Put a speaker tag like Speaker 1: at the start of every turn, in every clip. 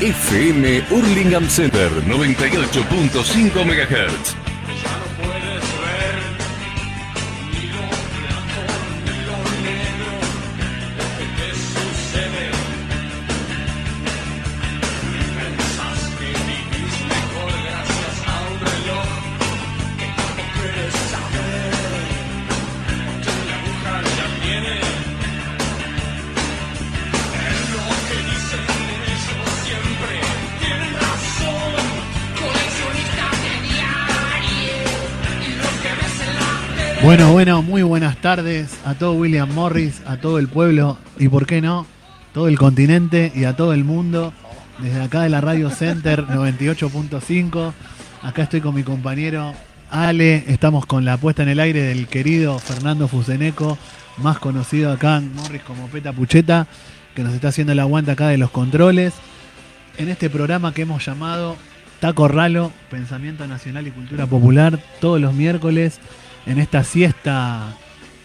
Speaker 1: FM Hurlingham Center 98.5 MHz.
Speaker 2: Bueno, bueno, muy buenas tardes a todo William Morris, a todo el pueblo y, por qué no, todo el continente y a todo el mundo. Desde acá de la Radio Center 98.5. Acá estoy con mi compañero Ale. Estamos con la puesta en el aire del querido Fernando Fuseneco, más conocido acá en Morris como Peta Pucheta, que nos está haciendo el aguante acá de los controles. En este programa que hemos llamado Taco Ralo, Pensamiento Nacional y Cultura Popular, todos los miércoles en esta siesta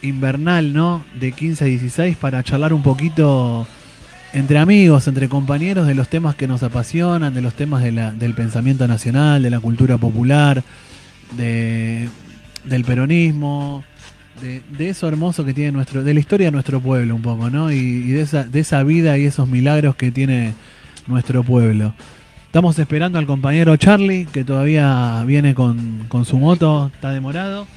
Speaker 2: invernal, ¿no? De 15 a 16 para charlar un poquito entre amigos, entre compañeros de los temas que nos apasionan, de los temas del pensamiento nacional, de la cultura popular, de, del peronismo, de, eso hermoso que tiene nuestro, de la historia de nuestro pueblo un poco, ¿no? Y, de, esa, de esa vida y esos milagros que tiene nuestro pueblo. Estamos esperando al compañero Charlie, que todavía viene con, con su moto, está demorado.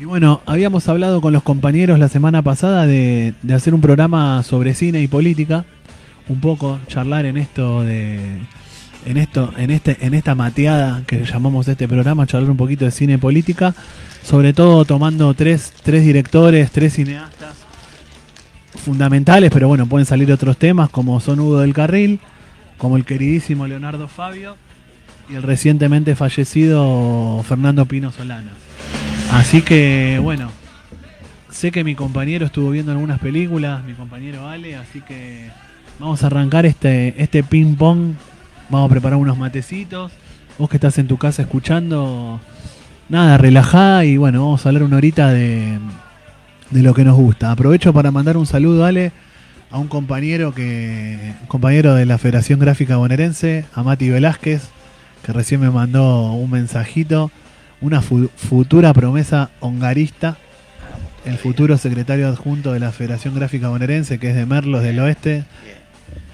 Speaker 2: Y bueno, habíamos hablado con los compañeros la semana pasada de, hacer un programa sobre cine y política, un poco charlar en esto de en esto en este en esta mateada que llamamos este programa, charlar un poquito de cine y política, sobre todo tomando tres tres directores, tres cineastas fundamentales, pero bueno, pueden salir otros temas como son Hugo del Carril, como el queridísimo Leonardo Fabio y el recientemente fallecido Fernando Pino Solana. Así que bueno, sé que mi compañero estuvo viendo algunas películas, mi compañero Ale, así que vamos a arrancar este, este ping pong. Vamos a preparar unos matecitos. Vos que estás en tu casa escuchando, nada, relajá y bueno, vamos a hablar una horita de, de lo que nos gusta. Aprovecho para mandar un saludo, Ale, a un compañero que compañero de la Federación Gráfica Bonaerense, a Mati Velázquez, que recién me mandó un mensajito una futura promesa hongarista, el futuro secretario adjunto de la Federación Gráfica Bonaerense, que es de Merlos del Oeste.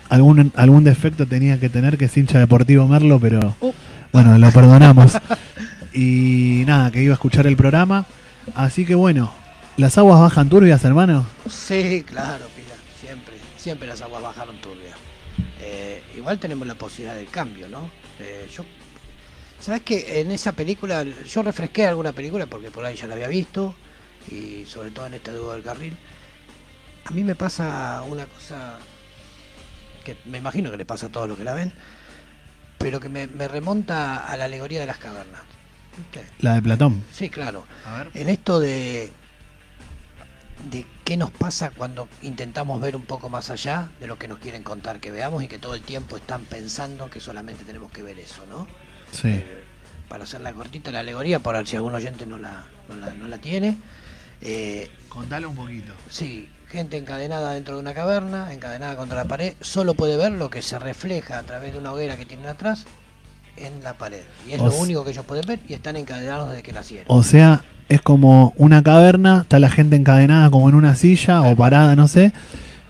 Speaker 2: Algún, algún defecto tenía que tener, que es hincha deportivo Merlo, pero uh. bueno, lo perdonamos. y nada, que iba a escuchar el programa. Así que bueno, ¿las aguas bajan turbias, hermano?
Speaker 3: Sí, claro, Pila, siempre, siempre las aguas bajaron turbias. Eh, igual tenemos la posibilidad del cambio, ¿no? Eh, yo ¿Sabes que en esa película, yo refresqué alguna película porque por ahí ya la había visto, y sobre todo en esta duda del carril. A mí me pasa una cosa que me imagino que le pasa a todos los que la ven, pero que me, remonta a la alegoría de las cavernas.
Speaker 2: La de Platón.
Speaker 3: Sí, claro. En esto de, de qué nos pasa cuando intentamos ver un poco más allá de lo que nos quieren contar que veamos y que todo el tiempo están pensando que solamente tenemos que ver eso, ¿no?
Speaker 2: Sí. Eh,
Speaker 3: para hacer la cortita la alegoría, por si algún oyente no la, no la, tiene.
Speaker 2: Eh, Contale un poquito.
Speaker 3: Sí, gente encadenada dentro de una caverna, encadenada contra la pared, solo puede ver lo que se refleja a través de una hoguera que tienen atrás en la pared. Y es lo único que ellos pueden ver y están encadenados desde que nacieron.
Speaker 2: O sea, es como una caverna, está la gente encadenada como en una silla o parada, no sé,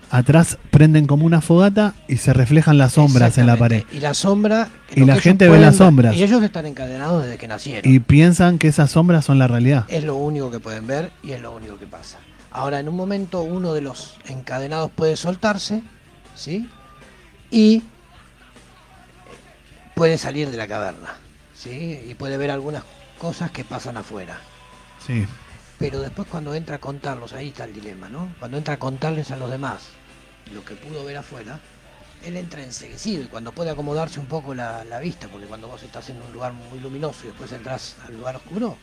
Speaker 2: atrás prenden como una fogata y se reflejan las sombras en la pared.
Speaker 3: Y la sombra.
Speaker 2: Y la gente ve las sombras.
Speaker 3: Y ellos están encadenados desde que nacieron.
Speaker 2: Y piensan que esas sombras son la realidad.
Speaker 3: Es lo único que pueden ver y es lo único que pasa. Ahora, en un momento, uno de los encadenados puede soltarse, ¿sí? Y puede salir de la caverna, ¿sí? Y puede ver algunas cosas que pasan afuera.
Speaker 2: Sí.
Speaker 3: Pero después cuando entra a contarlos, ahí está el dilema, ¿no? Cuando entra a contarles a los demás lo que pudo ver afuera, él entra enseguecido y cuando puede acomodarse un poco la, vista, porque cuando vos estás en un lugar muy luminoso y después entras al lugar oscuro,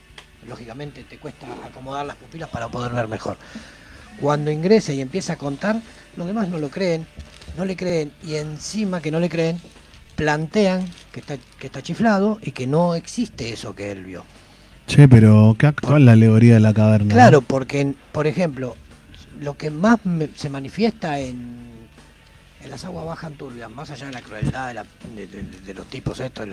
Speaker 3: lógicamente te cuesta acomodar las pupilas para poder ver mejor. Cuando ingresa y empieza a contar, los demás no lo creen, no le creen y encima que no le creen, plantean que está, que está chiflado y que no existe eso que él vio.
Speaker 2: Che, pero ¿qué actual la alegoría de la caverna?
Speaker 3: Claro, porque, por ejemplo, lo que más se manifiesta en, las aguas bajan turbias, más allá de la crueldad de, los tipos estos,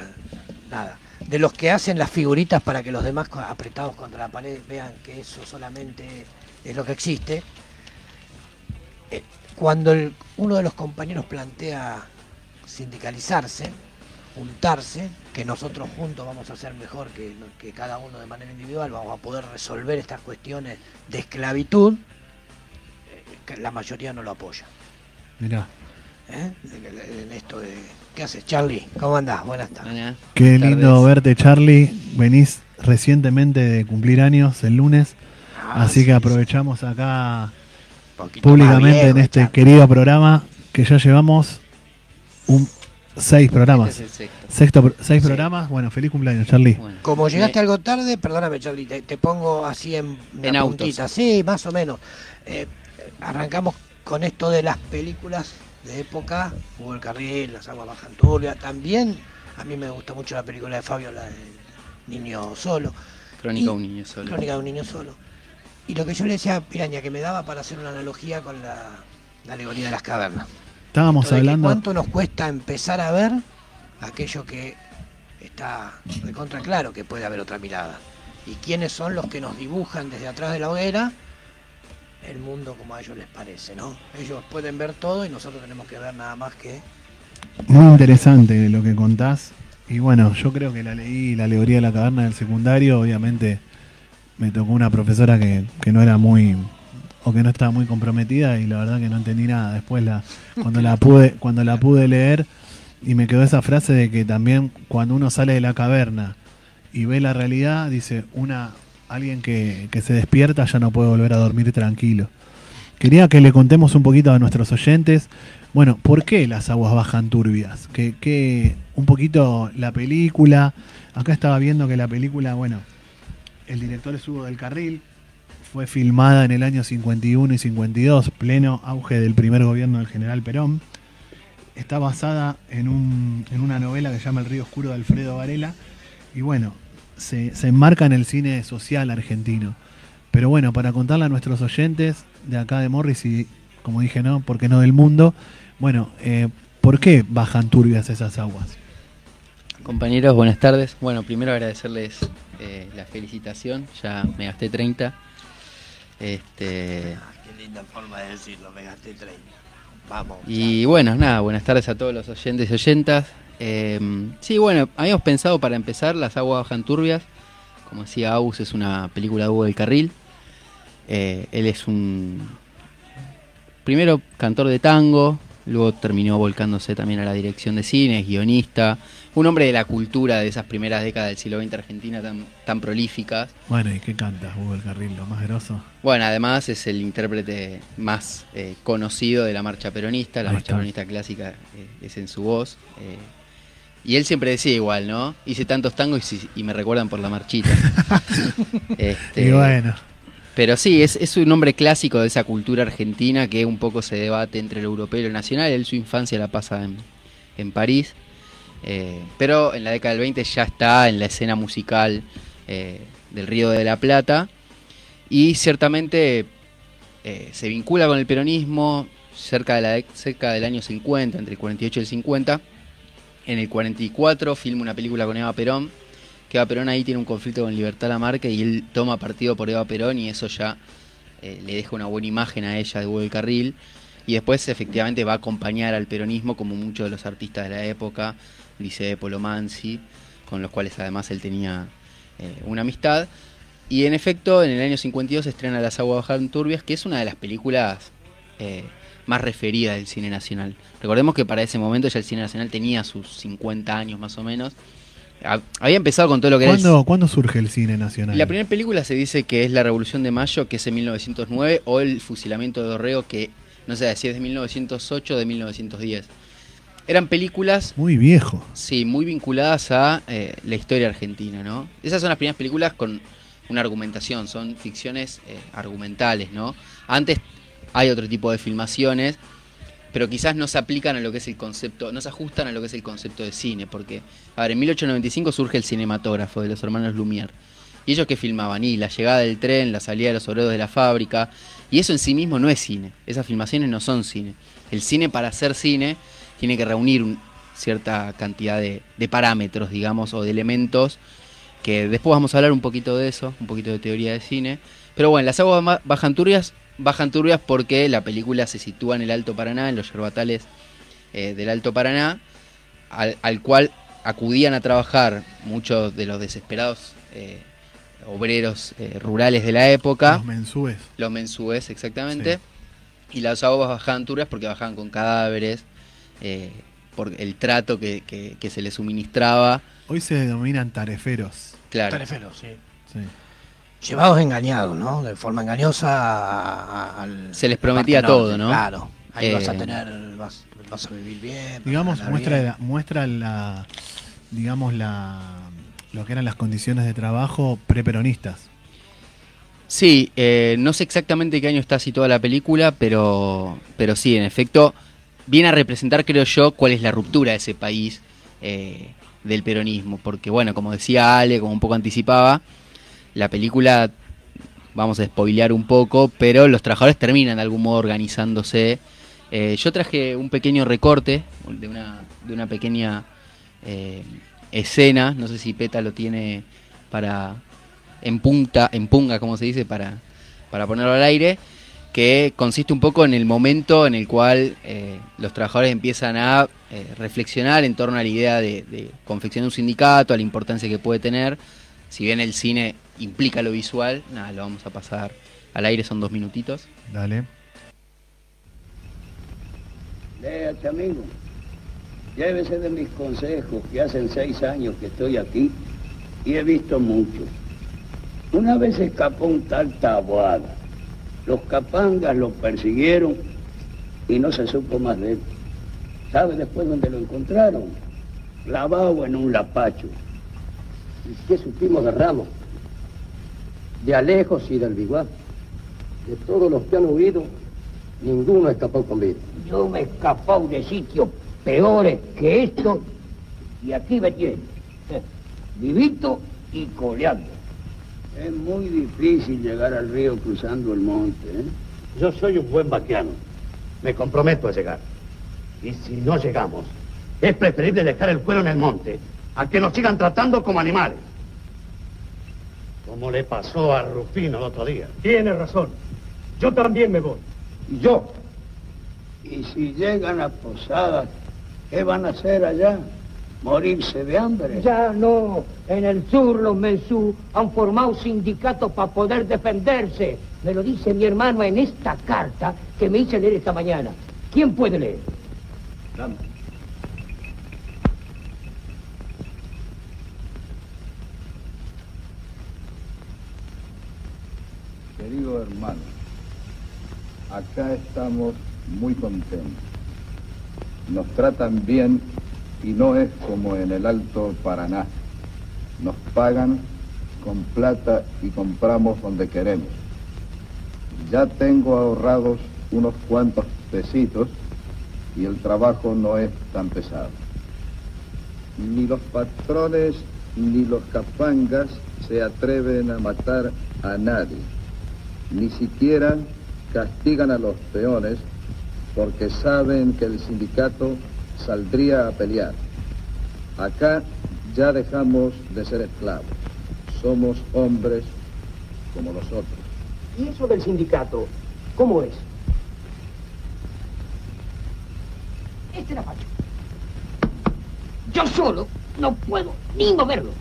Speaker 3: nada. De los que hacen las figuritas para que los demás apretados contra la pared vean que eso solamente es lo que existe. Eh, Cuando uno de los compañeros plantea sindicalizarse, juntarse, que nosotros juntos vamos a hacer mejor que, cada uno de manera individual, vamos a poder resolver estas cuestiones de esclavitud, la mayoría no lo apoya.
Speaker 2: Mirá,
Speaker 3: ¿eh? En- esto de... ¿Qué haces, Charlie? ¿Cómo andás? Buenas tardes.
Speaker 4: Buenas
Speaker 2: qué
Speaker 4: tardes.
Speaker 2: lindo verte, Charlie. Venís recientemente de cumplir años el lunes,
Speaker 3: Ah,
Speaker 2: así
Speaker 3: sí,
Speaker 2: que aprovechamos acá públicamente
Speaker 3: viejo,
Speaker 2: en este
Speaker 3: Charlie.
Speaker 2: querido programa que ya llevamos un seis programas.
Speaker 4: Este es sexto.
Speaker 2: Seis
Speaker 3: Sí.
Speaker 2: programas. Bueno, feliz cumpleaños, Charlie.
Speaker 4: Bueno,
Speaker 3: Como llegaste
Speaker 4: me-
Speaker 3: algo tarde, perdóname, Charlie, te, te pongo así en,
Speaker 4: En autos.
Speaker 3: Sí, más o menos. Eh, arrancamos con esto de las películas de época, Hugo el Carril, Las Aguas Bajan Turbia. También a mí me gusta mucho la película de Fabio, la del Niño Solo,
Speaker 4: Crónica de un niño solo.
Speaker 3: Crónica de un Niño Solo. Y lo que yo le decía a Piraña, que me daba para hacer una analogía con la, la alegoría de las cavernas.
Speaker 2: Estábamos hablando.
Speaker 3: ¿Cuánto nos cuesta empezar a ver aquello que está de contra claro que puede haber otra mirada? ¿Y quiénes son los que nos dibujan desde atrás de la hoguera el mundo como a ellos les parece, ¿no? Ellos pueden ver todo y nosotros tenemos que ver nada más que...
Speaker 2: Muy interesante lo que contás. Y bueno, yo creo que la leí la alegoría de la caverna del secundario. Obviamente me tocó una profesora que, que no era muy o que no estaba muy comprometida y la verdad que no entendí nada. Después la cuando la pude cuando la pude leer y me quedó esa frase de que también cuando uno sale de la caverna y ve la realidad, dice una alguien que, que se despierta ya no puede volver a dormir tranquilo. Quería que le contemos un poquito a nuestros oyentes bueno, ¿por qué las aguas bajan turbias? Que, que un poquito la película. Acá estaba viendo que la película, bueno, el director es Hugo del Carril. Fue filmada en el año 51 y 52, pleno auge del primer gobierno del general Perón. Está basada en, un, en una novela que se llama El río oscuro de Alfredo Varela. Y bueno, se, se enmarca en el cine social argentino. Pero bueno, para contarle a nuestros oyentes de acá de Morris y, como dije, no, porque no del mundo, bueno, eh, ¿por qué bajan turbias esas aguas?
Speaker 4: Compañeros, buenas tardes. Bueno, primero agradecerles eh, la felicitación. Ya me gasté 30. Este,
Speaker 3: Ah, qué linda forma de decirlo, me gasté 30. Vamos.
Speaker 4: y bueno, nada, buenas tardes a todos los oyentes y oyentas. Eh, sí, bueno, habíamos pensado para empezar Las aguas bajan turbias. Como decía Aus, es una película de Hugo del Carril. Eh, él es un primero cantor de tango, luego terminó volcándose también a la dirección de cine, es guionista, un hombre de la cultura de esas primeras décadas del siglo XX argentina tan, tan prolíficas.
Speaker 2: Bueno, ¿y qué canta Hugo el Carril, lo más grosso?
Speaker 4: Bueno, además es el intérprete más eh, conocido de la marcha peronista, la
Speaker 2: Ahí
Speaker 4: marcha
Speaker 2: está.
Speaker 4: peronista clásica eh, es en su voz. eh, y él siempre decía igual, ¿no? Hice tantos tangos y, y me recuerdan por la marchita. Este,
Speaker 2: y bueno,
Speaker 4: Pero sí, es, es un hombre clásico de esa cultura argentina que un poco se debate entre lo europeo y lo nacional. Él su infancia la pasa en, en París, eh, pero en la década del 20 ya está en la escena musical eh, del Río de la Plata y ciertamente eh, se vincula con el peronismo cerca, de la, cerca del año 50, entre el 48 y el 50. En el 44 filma una película con Eva Perón, que Eva Perón ahí tiene un conflicto con Libertad Lamarque y él toma partido por Eva Perón y eso ya eh, le deja una buena imagen a ella de Hugo Carril. Y después efectivamente va a acompañar al peronismo como muchos de los artistas de la época, dice Polo Mansi, con los cuales además él tenía eh, una amistad. Y en efecto, en el año 52 se estrena Las aguas bajan turbias, que es una de las películas eh, más referidas del cine nacional. Recordemos que para ese momento ya el cine nacional tenía sus 50 años más o menos. Ha- Había empezado con todo lo que era el
Speaker 2: ¿cuándo, ¿cuándo surge el cine nacional?
Speaker 4: la primera película se dice que es La Revolución de Mayo, que es en 1909, o El Fusilamiento de Dorrego, que no sé si es de 1908 o de 1910. Eran películas,
Speaker 2: Muy viejo.
Speaker 4: sí, muy vinculadas a eh, la historia argentina, ¿no? Esas son las primeras películas con una argumentación, son ficciones eh, argumentales, ¿no? Antes hay otro tipo de filmaciones, pero quizás no se aplican a lo que es el concepto, no se ajustan a lo que es el concepto de cine, porque, a ver, en 1895 surge el cinematógrafo de los hermanos Lumière. ¿Y ellos qué filmaban? Y la llegada del tren, la salida de los obreros de la fábrica. Y eso en sí mismo no es cine. Esas filmaciones no son cine. El cine, para ser cine, tiene que reunir un- cierta cantidad de, parámetros, digamos, o de elementos. Que después vamos a hablar un poquito de eso, un poquito de teoría de cine. Pero bueno, las aguas ma- bajan turbias, porque la película se sitúa en el Alto Paraná, en los yerbatales eh, del Alto Paraná, al, al cual acudían a trabajar muchos de los desesperados eh, obreros eh, rurales de la época,
Speaker 2: Los mensúes.
Speaker 4: los mensúes exactamente, y las aguas bajaban turbias porque bajaban con cadáveres, eh, por el trato que, que- que se les suministraba,
Speaker 2: Hoy se denominan tareferos.
Speaker 4: claro.
Speaker 3: Tarefero, sí.
Speaker 2: Sí.
Speaker 3: Llevados engañados, ¿no? De forma engañosa al.
Speaker 4: Se les prometía todo, ¿no?
Speaker 3: Claro. Ahí vas a
Speaker 4: Eh,
Speaker 3: tener. Vas, vas a vivir bien.
Speaker 2: Digamos, muestra,
Speaker 3: bien.
Speaker 2: la, muestra la, digamos, la, lo que eran las condiciones de trabajo preperonistas.
Speaker 4: Sí, eh, no sé exactamente qué año está situada la película, pero, pero sí, en efecto, viene a representar, creo yo, cuál es la ruptura de ese país eh, del peronismo. Porque, bueno, como decía Ale, como un poco anticipaba, la película, vamos a spoilear un poco, pero los trabajadores terminan de algún modo organizándose. Eh, yo traje un pequeño recorte de una, de una pequeña eh, escena, no sé si Peta lo tiene para en punta, en punga, como se dice, para, para ponerlo al aire, que consiste un poco en el momento en el cual eh, los trabajadores empiezan a eh, reflexionar en torno a la idea de, de confeccionar un sindicato, a la importancia que puede tener. Si bien el cine implica lo visual, nada, lo vamos a pasar al aire, son dos minutitos.
Speaker 2: Dale.
Speaker 5: Léate, amigo. Llévese de mis consejos, que hacen seis años que estoy aquí y he visto mucho. Una vez escapó un tal Taboada. Los capangas lo persiguieron y no se supo más de él. ¿Sabe después dónde lo encontraron? Clavado en un lapacho.
Speaker 6: ¿Y qué supimos de Ramos? De Alejos y del Biguá. De todos los que han huido, ninguno escapó con vida.
Speaker 5: Yo me he escapado de sitios peores que esto y aquí me tiene, vivito y coleando. Es muy difícil llegar al río cruzando el monte, ¿eh?
Speaker 6: Yo soy un buen vaquiano. Me comprometo a llegar. Y si no llegamos, es preferible dejar el cuero en el monte a que nos sigan tratando como animales. Como le pasó a Rufino el otro día.
Speaker 7: Tiene razón. Yo también me voy.
Speaker 5: Y yo. Y si llegan a Posadas, ¿qué van a hacer allá? ¿Morirse de hambre?
Speaker 8: Ya no, en el sur los mensú han formado sindicatos para poder defenderse. Me lo dice mi hermano en esta carta que me hice leer esta mañana. ¿Quién puede leer?
Speaker 5: Dame.
Speaker 9: Querido hermano, acá estamos muy contentos. Nos tratan bien y no es como en el Alto Paraná. Nos pagan con plata y compramos donde queremos. Ya tengo ahorrados unos cuantos pesitos y el trabajo no es tan pesado. Ni los patrones ni los capangas se atreven a matar a nadie. Ni siquiera castigan a los peones porque saben que el sindicato saldría a pelear. Acá ya dejamos de ser esclavos. Somos hombres como los otros.
Speaker 8: ¿Y eso del sindicato? ¿Cómo es? Este era Pacho. Yo solo no puedo ni moverlo.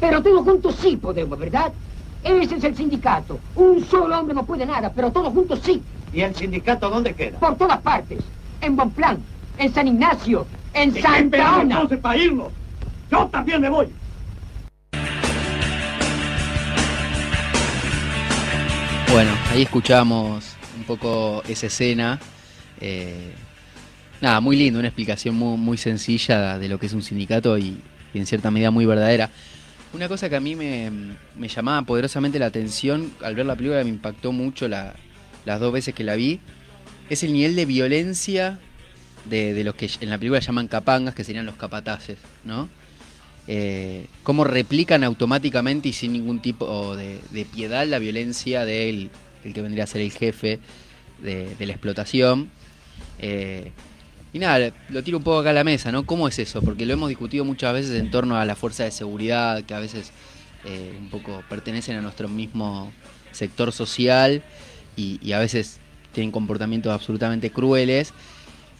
Speaker 8: Pero todos juntos sí podemos, ¿verdad? Ese es el sindicato. Un solo hombre no puede nada, pero todos juntos sí.
Speaker 6: ¿Y el sindicato dónde queda?
Speaker 8: Por todas partes. En Bonplan, en San Ignacio, en
Speaker 7: ¿Qué
Speaker 8: Santa Ana.
Speaker 7: entonces para irnos? Yo también me voy.
Speaker 4: Bueno, ahí escuchamos un poco esa escena. eh, nada, muy lindo, una explicación muy, muy sencilla de lo que es un sindicato y, y en cierta medida muy verdadera. Una cosa que a mí me, me llamaba poderosamente la atención al ver la película, me impactó mucho la- las dos veces que la vi, es el nivel de violencia de, de los que en la película llaman capangas, que serían los capataces, ¿no? eh, cómo replican automáticamente y sin ningún tipo de, de piedad la violencia del el que vendría a ser el jefe de, de la explotación. Eh, y nada, lo tiro un poco acá a la mesa, ¿no? ¿Cómo es eso? Porque lo hemos discutido muchas veces en torno a la fuerza de seguridad, que a veces eh, un poco pertenecen a nuestro mismo sector social y, a veces tienen comportamientos absolutamente crueles.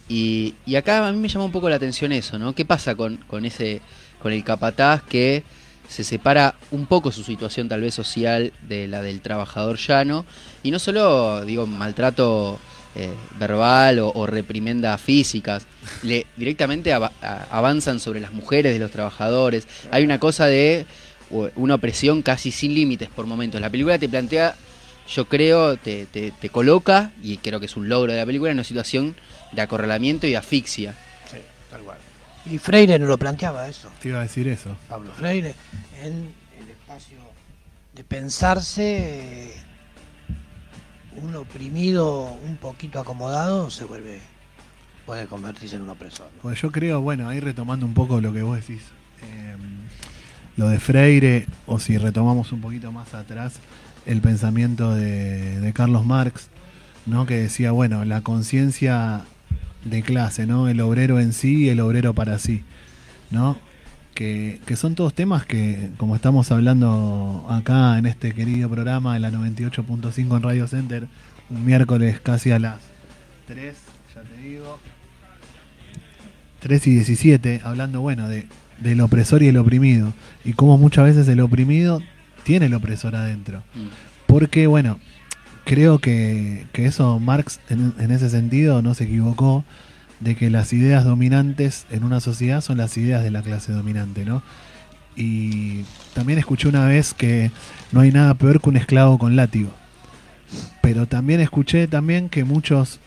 Speaker 4: Y, y acá a mí me llama un poco la atención eso, ¿no? ¿Qué pasa con, con ese, con el capataz que se separa un poco su situación tal vez social de la del trabajador llano y no solo digo maltrato eh, verbal o, o reprimendas físicas le directamente avanzan sobre las mujeres de los trabajadores hay una cosa de una opresión casi sin límites por momentos la película te plantea yo creo te, te, te coloca y creo que es un logro de la película en una situación de acorralamiento y asfixia
Speaker 3: Sí, tal cual. Y Freire no lo planteaba eso.
Speaker 2: Te iba a decir eso.
Speaker 3: Pablo Freire, en el espacio de pensarse, eh, un oprimido un poquito acomodado se vuelve, puede convertirse en un opresor.
Speaker 2: Pues yo creo, bueno, ahí retomando un poco lo que vos decís, eh, lo de Freire, o si retomamos un poquito más atrás, el pensamiento de, de Carlos Marx, ¿no? que decía, bueno, la conciencia de clase, ¿no? el obrero en sí y el obrero para sí, ¿no? Que, que son todos temas que, como estamos hablando acá en este querido programa de la 98.5 en Radio Center, un miércoles casi a las 3, ya te digo, 3 y 17, hablando, bueno, de, del opresor y el oprimido, y cómo muchas veces el oprimido tiene el opresor adentro.
Speaker 4: Mm.
Speaker 2: Porque, bueno, creo que, que eso Marx en, en ese sentido no se equivocó de que las ideas dominantes en una sociedad son las ideas de la clase dominante, ¿no? Y también escuché una vez que no hay nada peor que un esclavo con látigo. Pero también escuché también que muchos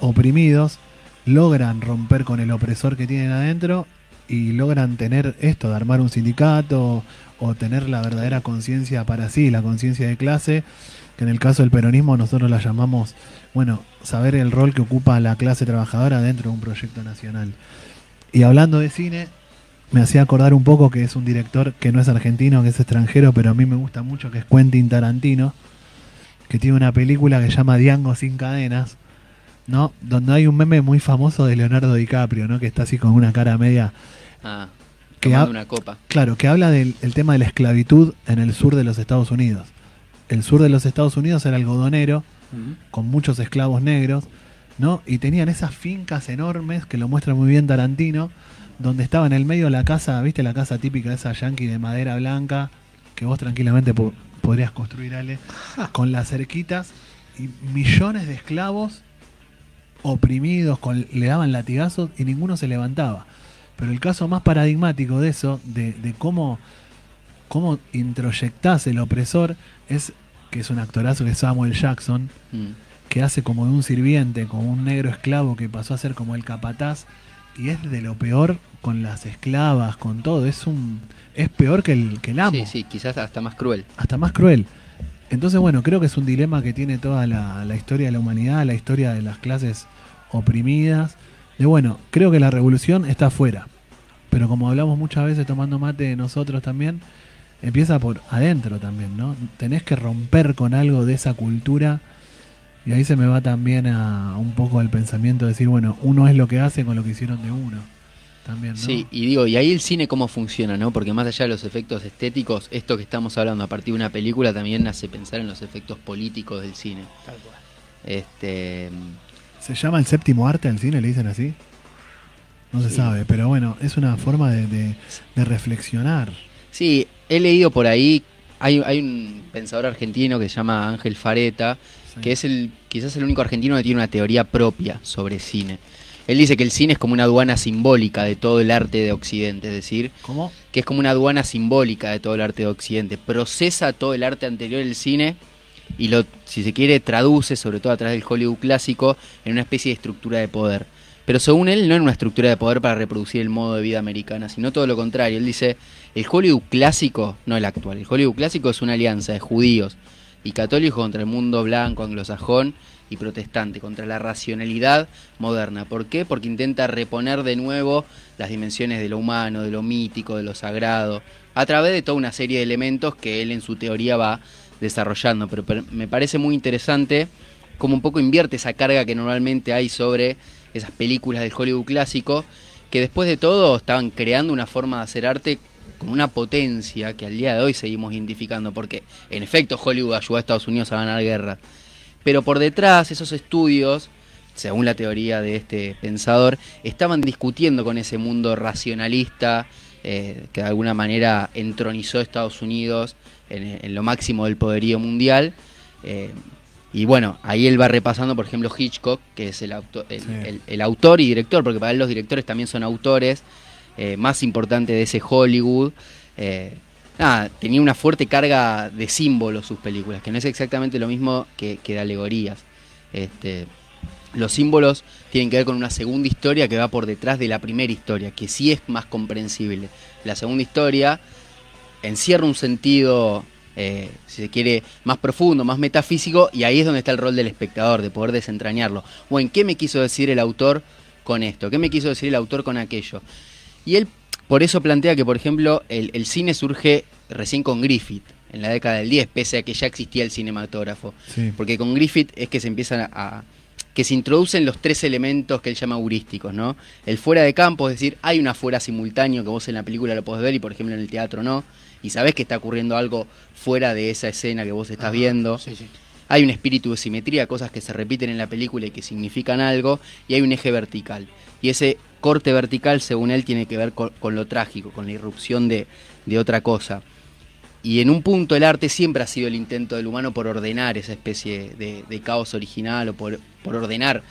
Speaker 2: oprimidos logran romper con el opresor que tienen adentro y logran tener esto de armar un sindicato o tener la verdadera conciencia para sí, la conciencia de clase, que en el caso del peronismo nosotros la llamamos, bueno, saber el rol que ocupa la clase trabajadora dentro de un proyecto nacional. Y hablando de cine, me hacía acordar un poco que es un director que no es argentino, que es extranjero, pero a mí me gusta mucho, que es Quentin Tarantino, que tiene una película que se llama Diango sin cadenas, ¿no? Donde hay un meme muy famoso de Leonardo DiCaprio, ¿no? Que está así con una cara media
Speaker 4: Ah,
Speaker 2: Que
Speaker 4: una copa.
Speaker 2: Claro, que habla del el tema de la esclavitud en el sur de los Estados Unidos. El sur de los Estados Unidos era algodonero, con muchos esclavos negros, ¿no? Y tenían esas fincas enormes, que lo muestra muy bien Tarantino, donde estaba en el medio la casa, ¿viste? La casa típica esa yankee de madera blanca, que vos tranquilamente po- podrías construir, Ale, con las cerquitas, y millones de esclavos oprimidos, con, le daban latigazos y ninguno se levantaba. Pero el caso más paradigmático de eso, de, de cómo, cómo introyectás el opresor, es que es un actorazo que es Samuel Jackson,
Speaker 4: Mm.
Speaker 2: que hace como de un sirviente, como un negro esclavo que pasó a ser como el capataz, y es de lo peor con las esclavas, con todo, es un es peor que el, que el amo,
Speaker 4: Sí, sí, quizás hasta más cruel.
Speaker 2: hasta más cruel. Entonces, bueno, creo que es un dilema que tiene toda la, la historia de la humanidad, la historia de las clases oprimidas. De bueno, creo que la revolución está afuera. Pero como hablamos muchas veces tomando mate nosotros también, empieza por adentro también, ¿no? Tenés que romper con algo de esa cultura. Y ahí se me va también a un poco el pensamiento de decir, bueno, uno es lo que hace con lo que hicieron de uno. También, ¿no?
Speaker 4: Sí, y digo, y ahí el cine cómo funciona, ¿no? Porque más allá de los efectos estéticos, esto que estamos hablando a partir de una película también hace pensar en los efectos políticos del cine.
Speaker 3: Tal cual.
Speaker 4: Este,
Speaker 2: ¿Se llama el séptimo arte al cine? ¿Le dicen así? No se
Speaker 4: Sí.
Speaker 2: sabe, pero bueno, es una forma de, de- de reflexionar.
Speaker 4: Sí, he leído por ahí, hay, hay un pensador argentino que se llama Ángel Fareta,
Speaker 2: Sí.
Speaker 4: que es el quizás el único argentino que tiene una teoría propia sobre cine. Él dice que el cine es como una aduana simbólica de todo el arte de Occidente, es decir,
Speaker 2: ¿Cómo?
Speaker 4: que es como una aduana simbólica de todo el arte de Occidente. Procesa todo el arte anterior del cine y lo, si se quiere, traduce, sobre todo a través del Hollywood clásico, en una especie de estructura de poder. Pero según él, no en una estructura de poder para reproducir el modo de vida americana, sino todo lo contrario. Él dice, el Hollywood clásico, no el actual, el Hollywood clásico es una alianza de judíos, y católico contra el mundo blanco, anglosajón y protestante, contra la racionalidad moderna. ¿Por qué? Porque intenta reponer de nuevo las dimensiones de lo humano, de lo mítico, de lo sagrado, a través de toda una serie de elementos que él en su teoría va desarrollando. Pero, pero me parece muy interesante cómo un poco invierte esa carga que normalmente hay sobre esas películas del Hollywood clásico, que después de todo estaban creando una forma de hacer arte con una potencia que al día de hoy seguimos identificando, porque en efecto Hollywood ayudó a Estados Unidos a ganar guerra. Pero por detrás, esos estudios, según la teoría de este pensador, estaban discutiendo con ese mundo racionalista eh, que de alguna manera entronizó a Estados Unidos en, en lo máximo del poderío mundial. Eh, y bueno, ahí él va repasando, por ejemplo, Hitchcock, que es el, autor, el,
Speaker 2: Sí.
Speaker 4: el- el autor y director, porque para él los directores también son autores, eh, más importante de ese Hollywood. Eh, nada, tenía una fuerte carga de símbolos sus películas, que no es exactamente lo mismo que, que de alegorías. Este, los símbolos tienen que ver con una segunda historia que va por detrás de la primera historia, que sí es más comprensible. La segunda historia encierra un sentido, eh, si se quiere, más profundo, más metafísico, y ahí es donde está el rol del espectador, de poder desentrañarlo. O en qué me quiso decir el autor con esto, qué me quiso decir el autor con aquello. Y él por eso plantea que, por ejemplo, el, el cine surge recién con Griffith, en la década del 10, pese a que ya existía el cinematógrafo.
Speaker 2: Sí.
Speaker 4: Porque con Griffith es que se empiezan a, a- que se introducen los tres elementos que él llama heurísticos, ¿no? El fuera de campo, es decir, hay una fuera simultáneo que vos en la película lo podés ver y por ejemplo en el teatro no, y sabés que está ocurriendo algo fuera de esa escena que vos estás viendo.
Speaker 3: Sí, sí.
Speaker 4: Hay un espíritu de simetría, cosas que se repiten en la película y que significan algo, y hay un eje vertical. Y ese corte vertical, según él, tiene que ver con, con lo trágico, con la irrupción de, de otra cosa. Y en un punto el arte siempre ha sido el intento del humano por ordenar esa especie de, de caos original o por, por ordenar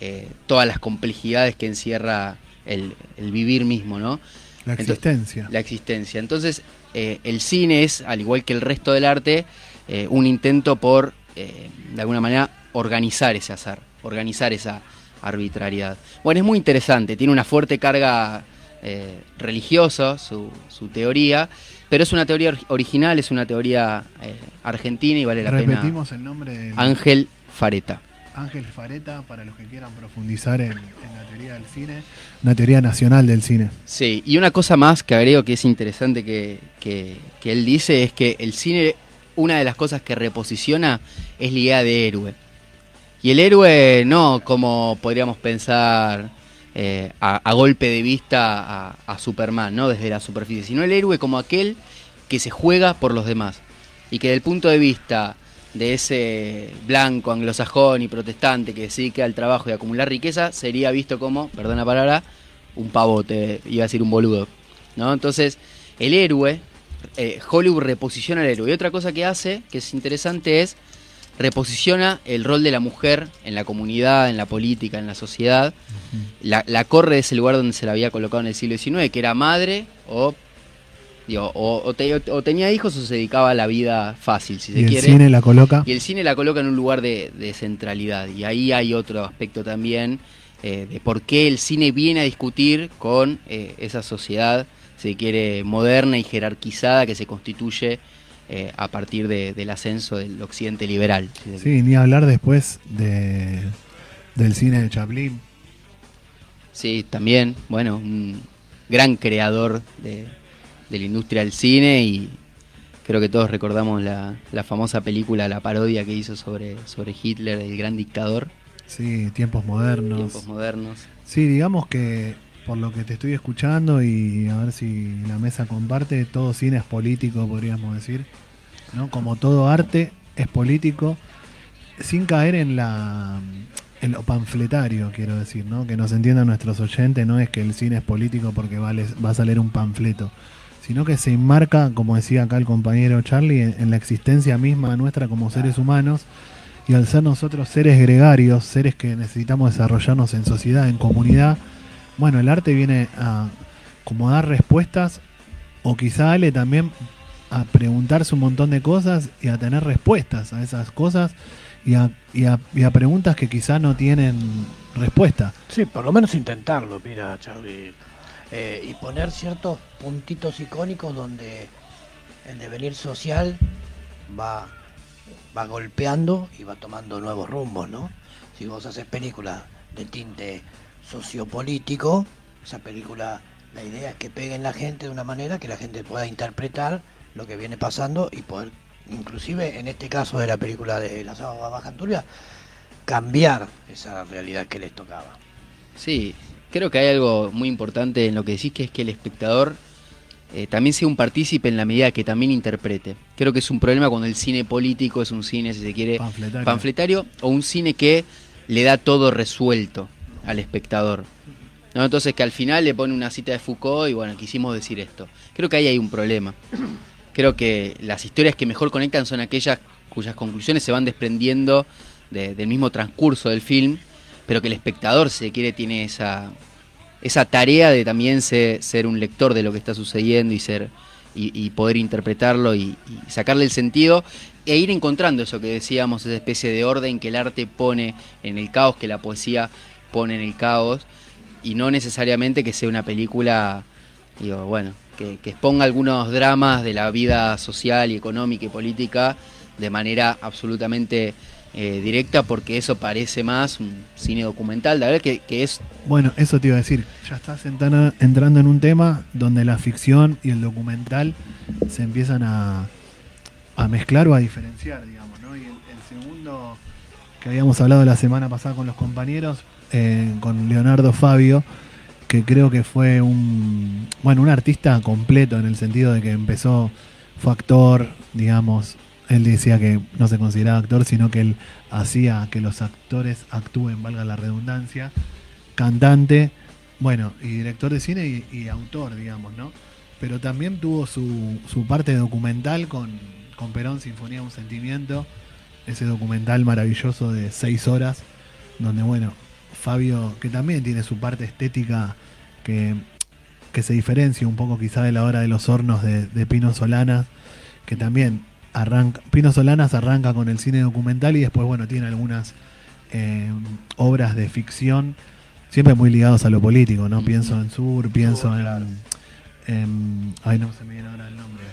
Speaker 4: eh, todas las complejidades que encierra el, el vivir mismo, ¿no?
Speaker 2: La
Speaker 4: Entonces-
Speaker 2: existencia.
Speaker 4: la existencia. Entonces, eh, el cine es, al igual que el resto del arte, eh, un intento por, eh, de alguna manera, organizar ese azar, organizar esa arbitrariedad. Bueno, es muy interesante, tiene una fuerte carga religiosa, su, su teoría, pero es una teoría or- original, es una teoría argentina y vale la pena.
Speaker 2: Repetimos el nombre del
Speaker 4: Ángel Fareta.
Speaker 2: Ángel Fareta, para los que quieran profundizar en, la teoría del cine, una teoría nacional del cine.
Speaker 4: Sí, y una cosa más que agrego que es interesante que, que- él dice es que el cine, una de las cosas que reposiciona es la idea de héroe. Y el héroe no como podríamos pensar eh, a, a golpe de vista a, a Superman, no desde la superficie, sino el héroe como aquel que se juega por los demás. Y que desde el punto de vista de ese blanco, anglosajón y protestante que se dedica al trabajo y acumular riqueza, sería visto como, perdón la palabra, un pavote, iba a decir un boludo. ¿no? Entonces, el héroe, eh, Hollywood reposiciona al héroe. Y otra cosa que hace, que es interesante, es reposiciona el rol de la mujer en la comunidad, en la política, en la sociedad. la, la corre de ese lugar donde se la había colocado en el siglo XIX, que era madre o, digo, o, o te- o tenía hijos o se dedicaba a la vida fácil, si
Speaker 2: Y
Speaker 4: se
Speaker 2: el
Speaker 4: quiere.
Speaker 2: cine la coloca.
Speaker 4: Y el cine la coloca en un lugar de, de centralidad. Y ahí hay otro aspecto también eh, de por qué el cine viene a discutir con eh, esa sociedad, si se quiere, moderna y jerarquizada que se constituye eh, a partir de- del ascenso del occidente liberal. si.
Speaker 2: Sí, ni hablar después de, del cine de Chaplin.
Speaker 4: Sí, también, bueno, un gran creador de, de la industria del cine y creo que todos recordamos la, la famosa película, la parodia que hizo sobre, sobre Hitler, el gran dictador,
Speaker 2: Sí, tiempos modernos.
Speaker 4: tiempos modernos.
Speaker 2: Sí, digamos que por lo que te estoy escuchando y a ver si la mesa comparte, todo cine es político, podríamos decir. ¿no? Como todo arte es político, sin caer en la en lo panfletario, quiero decir, ¿no? Que nos entiendan nuestros oyentes, no es que el cine es político porque va a salir un panfleto, sino que se enmarca, como decía acá el compañero Charlie, en, en la existencia misma nuestra como seres humanos y al ser nosotros seres gregarios, seres que necesitamos desarrollarnos en sociedad, en comunidad, bueno, el arte viene a como dar respuestas o quizá Ale también a preguntarse un montón de cosas y a tener respuestas a esas cosas y a, y a, y a preguntas que quizá no tienen respuesta.
Speaker 3: Sí, por lo menos intentarlo, mira, Charlie. Eh, y poner ciertos puntitos icónicos donde el devenir social va va golpeando y va tomando nuevos rumbos, ¿no? Si vos haces películas de tinte sociopolítico, esa película, la idea es que peguen la gente de una manera que la gente pueda interpretar lo que viene pasando y poder, inclusive en este caso de la película de La Sábana Baja Turbia, cambiar esa realidad que les tocaba.
Speaker 4: Sí, creo que hay algo muy importante en lo que decís, que es que el espectador eh, también sea un partícipe en la medida que también interprete. Creo que es un problema cuando el cine político es un cine, si se quiere,
Speaker 2: Panfletario.
Speaker 4: panfletario o un cine que le da todo resuelto al espectador. ¿no? Entonces que al final le pone una cita de Foucault y bueno, quisimos decir esto. Creo que ahí hay un problema. Creo que las historias que mejor conectan son aquellas cuyas conclusiones se van desprendiendo de- del mismo transcurso del film, pero que el espectador, se quiere, tiene esa, esa tarea de también ser, un lector de lo que está sucediendo y ser y, poder interpretarlo y, y sacarle el sentido e ir encontrando eso que decíamos, esa especie de orden que el arte pone en el caos, que la poesía pone en el caos, y no necesariamente que sea una película, digo, bueno, que, que exponga algunos dramas de la vida social y económica y política de manera absolutamente eh, directa, porque eso parece más un cine documental, la verdad que, es
Speaker 2: Bueno, eso te iba a decir. Ya estás entrando, entrando en un tema donde la ficción y el documental se empiezan a, a mezclar o a diferenciar, digamos, ¿no? Y el, el segundo que habíamos hablado la semana pasada con los compañeros, eh, con Leonardo Fabio, que creo que fue un, bueno, un artista completo en el sentido de que empezó, fue actor, digamos, él decía que no se consideraba actor, sino que él hacía que los actores actúen, valga la redundancia, cantante, bueno, y director de cine y, autor, digamos, ¿no? Pero también tuvo su, su parte documental con, con Perón, Sinfonía un Sentimiento, ese documental maravilloso de seis horas, donde, bueno, Fabio, que también tiene su parte estética que, que se diferencia un poco quizá de la hora de los hornos de, de Pino Solanas, que también arranca, Pino Solanas arranca con el cine documental y después, bueno, tiene algunas eh, obras de ficción, siempre muy ligados a lo político, ¿no? Pienso en Sur, pienso en, en- Ay, no se me viene ahora el nombre.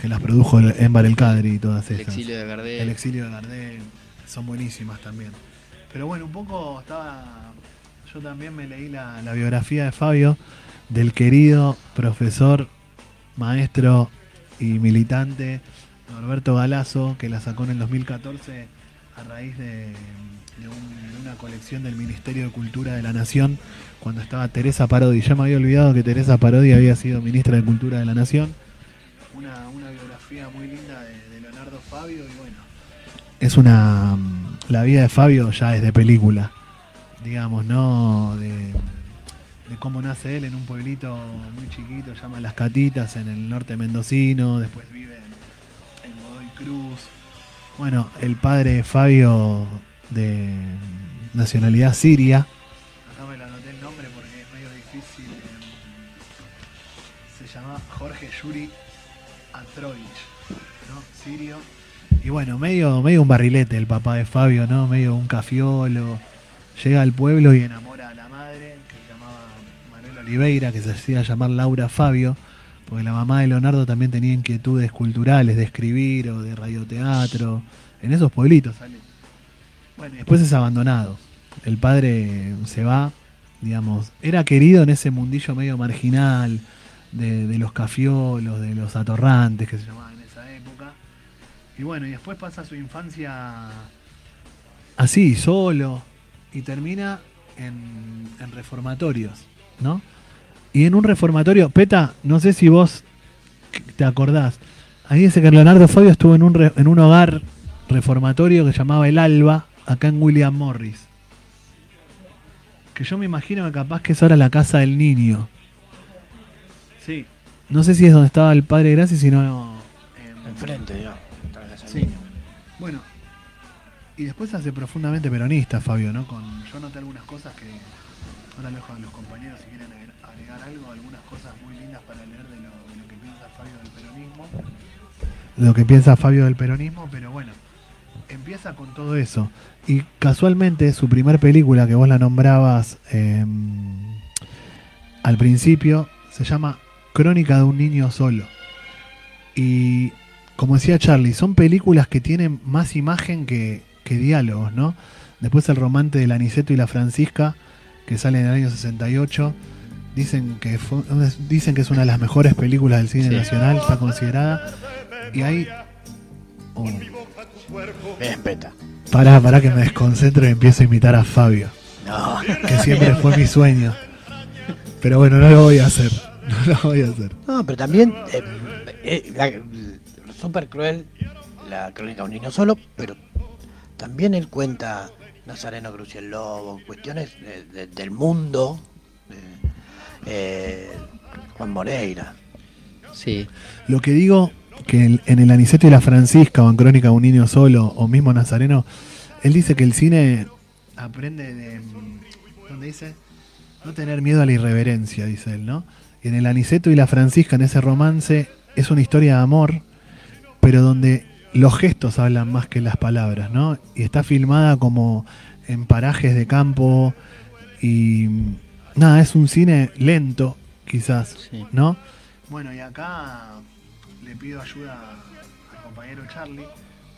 Speaker 2: Que las produjo el- Envar El Cadri y todas
Speaker 4: el
Speaker 2: esas.
Speaker 4: exilio de Gardel.
Speaker 2: El exilio de Gardel. Son buenísimas también. Pero bueno, un poco estaba. Yo también me leí la, la biografía de Fabio, del querido profesor, maestro y militante Norberto Galazo, que la sacó en el 2014 a raíz de, de un- de una colección del Ministerio de Cultura de la Nación, cuando estaba Teresa Parodi. Ya me había olvidado que Teresa Parodi había sido ministra de Cultura de la Nación. Una, biografía muy linda de, de Leonardo Fabio y bueno. Es una. mm, La vida de Fabio ya es de película, digamos, ¿no? De, cómo nace él en un pueblito muy chiquito, llama Las Catitas, en el norte mendocino, después vive Cruz. Bueno, el padre de Fabio de nacionalidad siria. Acá me lo anoté el nombre porque es medio difícil. eh, Se llama Jorge Yuri Atrovich, ¿no? Sirio. Y bueno, medio, medio un barrilete el papá de Fabio, ¿no? Medio un cafiolo. Llega al pueblo y enamora a la madre, que se llamaba Manuel Oliveira, que se hacía llamar Laura Fabio, porque la mamá de Leonardo también tenía inquietudes culturales de escribir o de radioteatro, en esos pueblitos. Bueno, después es abandonado. El padre se va, digamos, era querido en ese mundillo medio marginal de, los cafiolos, de los atorrantes que se llamaban en esa época. Y bueno, y después pasa su infancia así, solo, y termina en reformatorios, ¿no? Y en un reformatorio, Peta, no sé si vos te acordás, ahí dice que Leonardo Fabio estuvo en un, re- en un hogar reformatorio que se llamaba El Alba, acá en William Morris. Que yo me imagino que capaz que eso era la casa del niño. Sí. No sé si es donde estaba el padre Graci, sino en-
Speaker 3: Enfrente, digamos.
Speaker 2: Sí. Bueno, y después hace profundamente peronista, Fabio, ¿no? Con, yo noté algunas cosas que los compañeros si quieren agregar- algo, algunas cosas muy lindas para leer de lo, de que piensa Fabio del peronismo. De lo que piensa Fabio del peronismo, pero bueno, empieza con todo eso. Y casualmente su primer película que vos la nombrabas eh, al principio se llama Crónica de un niño solo. Y como decía Charlie, son películas que tienen más imagen que, que diálogos, ¿no? Después el romance del Aniceto y la Francisca, que sale en el año 68, dicen que, fue- dicen que es una de las mejores películas del cine
Speaker 4: Sí.
Speaker 2: nacional, está considerada. Y hay... oh,
Speaker 3: Ven, peta.
Speaker 2: pará, pará que me desconcentro y empiezo a imitar a Fabio,
Speaker 3: No.
Speaker 2: que siempre fue mi sueño. Pero bueno, no lo voy a hacer, no lo voy a hacer.
Speaker 3: No, pero también eh, eh, la, súper cruel la crónica de un niño solo, pero también él cuenta Nazareno Cruz y el Lobo, cuestiones de- de- del mundo, de, eh, Juan Moreira.
Speaker 4: Sí.
Speaker 2: Lo que digo que en- en el Aniceto y la Francisca o en Crónica de un niño solo o mismo Nazareno, él dice que el cine aprende de ¿dónde dice? No tener miedo a la irreverencia, dice él, ¿no? Y en el Aniceto y la Francisca en ese romance es una historia de amor, pero donde los gestos hablan más que las palabras, ¿no? Y está filmada como en parajes de campo y nada, es un cine lento, quizás,
Speaker 4: Sí.
Speaker 2: ¿no? Bueno, y acá le pido ayuda al compañero Charlie,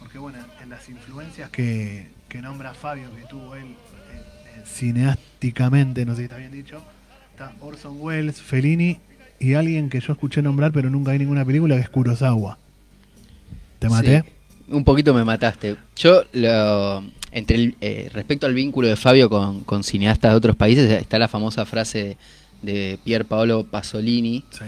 Speaker 2: porque bueno, en las influencias que, que nombra Fabio, que tuvo él eh, eh, cineásticamente, no sé si está bien dicho, está Orson Welles, Fellini y alguien que yo escuché nombrar pero nunca vi ninguna película, que es Kurosawa. ¿Te maté?
Speaker 4: Sí, un poquito me mataste. Yo, lo, entre el- eh, respecto al vínculo de Fabio con, con cineastas de otros países, está la famosa frase de Pier Paolo Pasolini,
Speaker 2: Sí.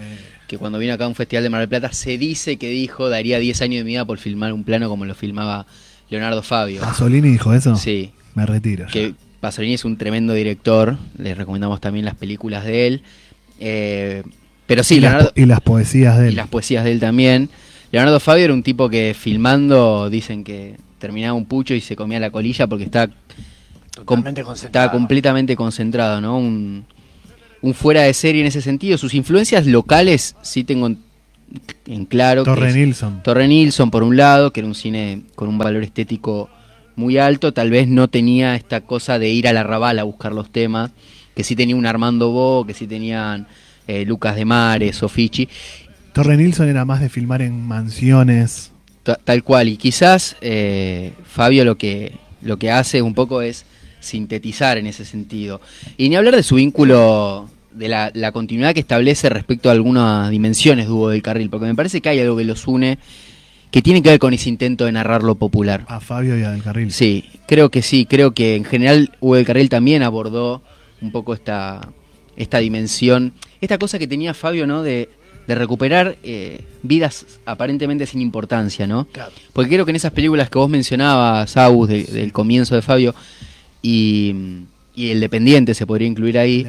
Speaker 4: que cuando vino acá a un festival de Mar del Plata se dice que dijo daría 10 años de mi vida por filmar un plano como lo filmaba Leonardo Fabio.
Speaker 2: ¿Pasolini dijo eso?
Speaker 4: Sí,
Speaker 2: Me retiro. ya.
Speaker 4: que Pasolini es un tremendo director, les recomendamos también las películas de él. Eh, pero sí,
Speaker 2: y, las,
Speaker 4: Leonardo,
Speaker 2: po- y las poesías de
Speaker 4: y
Speaker 2: él.
Speaker 4: las poesías de él también. Leonardo Fabio era un tipo que filmando dicen que terminaba un pucho y se comía la colilla porque está
Speaker 3: Totalmente concentrado.
Speaker 4: estaba completamente concentrado, ¿no? Un, un fuera de serie en ese sentido. Sus influencias locales sí tengo en, en claro. que
Speaker 2: Torre Nilsson.
Speaker 4: Torre Nilsson, por un lado, que era un cine con un valor estético muy alto, tal vez no tenía esta cosa de ir a la rabal a buscar los temas, que sí tenía un Armando Bo, que sí tenían eh, Lucas de Mares, Ofici,
Speaker 2: Torre Nilsson era más de filmar en mansiones.
Speaker 4: Ta- tal cual y quizás eh, Fabio lo que lo que hace un poco es sintetizar en ese sentido y ni hablar de su vínculo de la, la continuidad que establece respecto a algunas dimensiones de Hugo del Carril porque me parece que hay algo que los une que tiene que ver con ese intento de narrar lo popular
Speaker 2: A Fabio y a Del Carril.
Speaker 4: sí creo que sí creo que en general Hugo del Carril también abordó un poco esta esta dimensión esta cosa que tenía Fabio no de de recuperar eh, vidas aparentemente sin importancia, ¿no?
Speaker 3: Claro.
Speaker 4: Porque creo que en esas películas que vos mencionabas, Agus, de- del comienzo de Fabio, y, y El Dependiente se podría incluir ahí,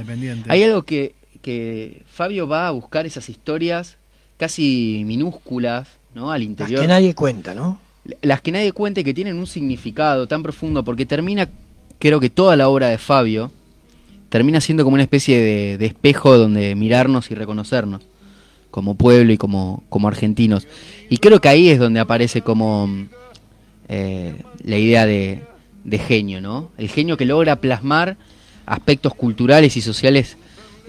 Speaker 4: hay algo que, que Fabio va a buscar esas historias casi minúsculas, ¿no? Al
Speaker 3: Las
Speaker 4: interior.
Speaker 3: que nadie cuenta, ¿no?
Speaker 4: Las que nadie cuenta y que tienen un significado tan profundo, porque termina, creo que toda la obra de Fabio termina siendo como una especie de, de espejo donde mirarnos y reconocernos como pueblo y como, como argentinos. Y creo que ahí es donde aparece como eh, la idea de, de genio, ¿no? El genio que logra plasmar aspectos culturales y sociales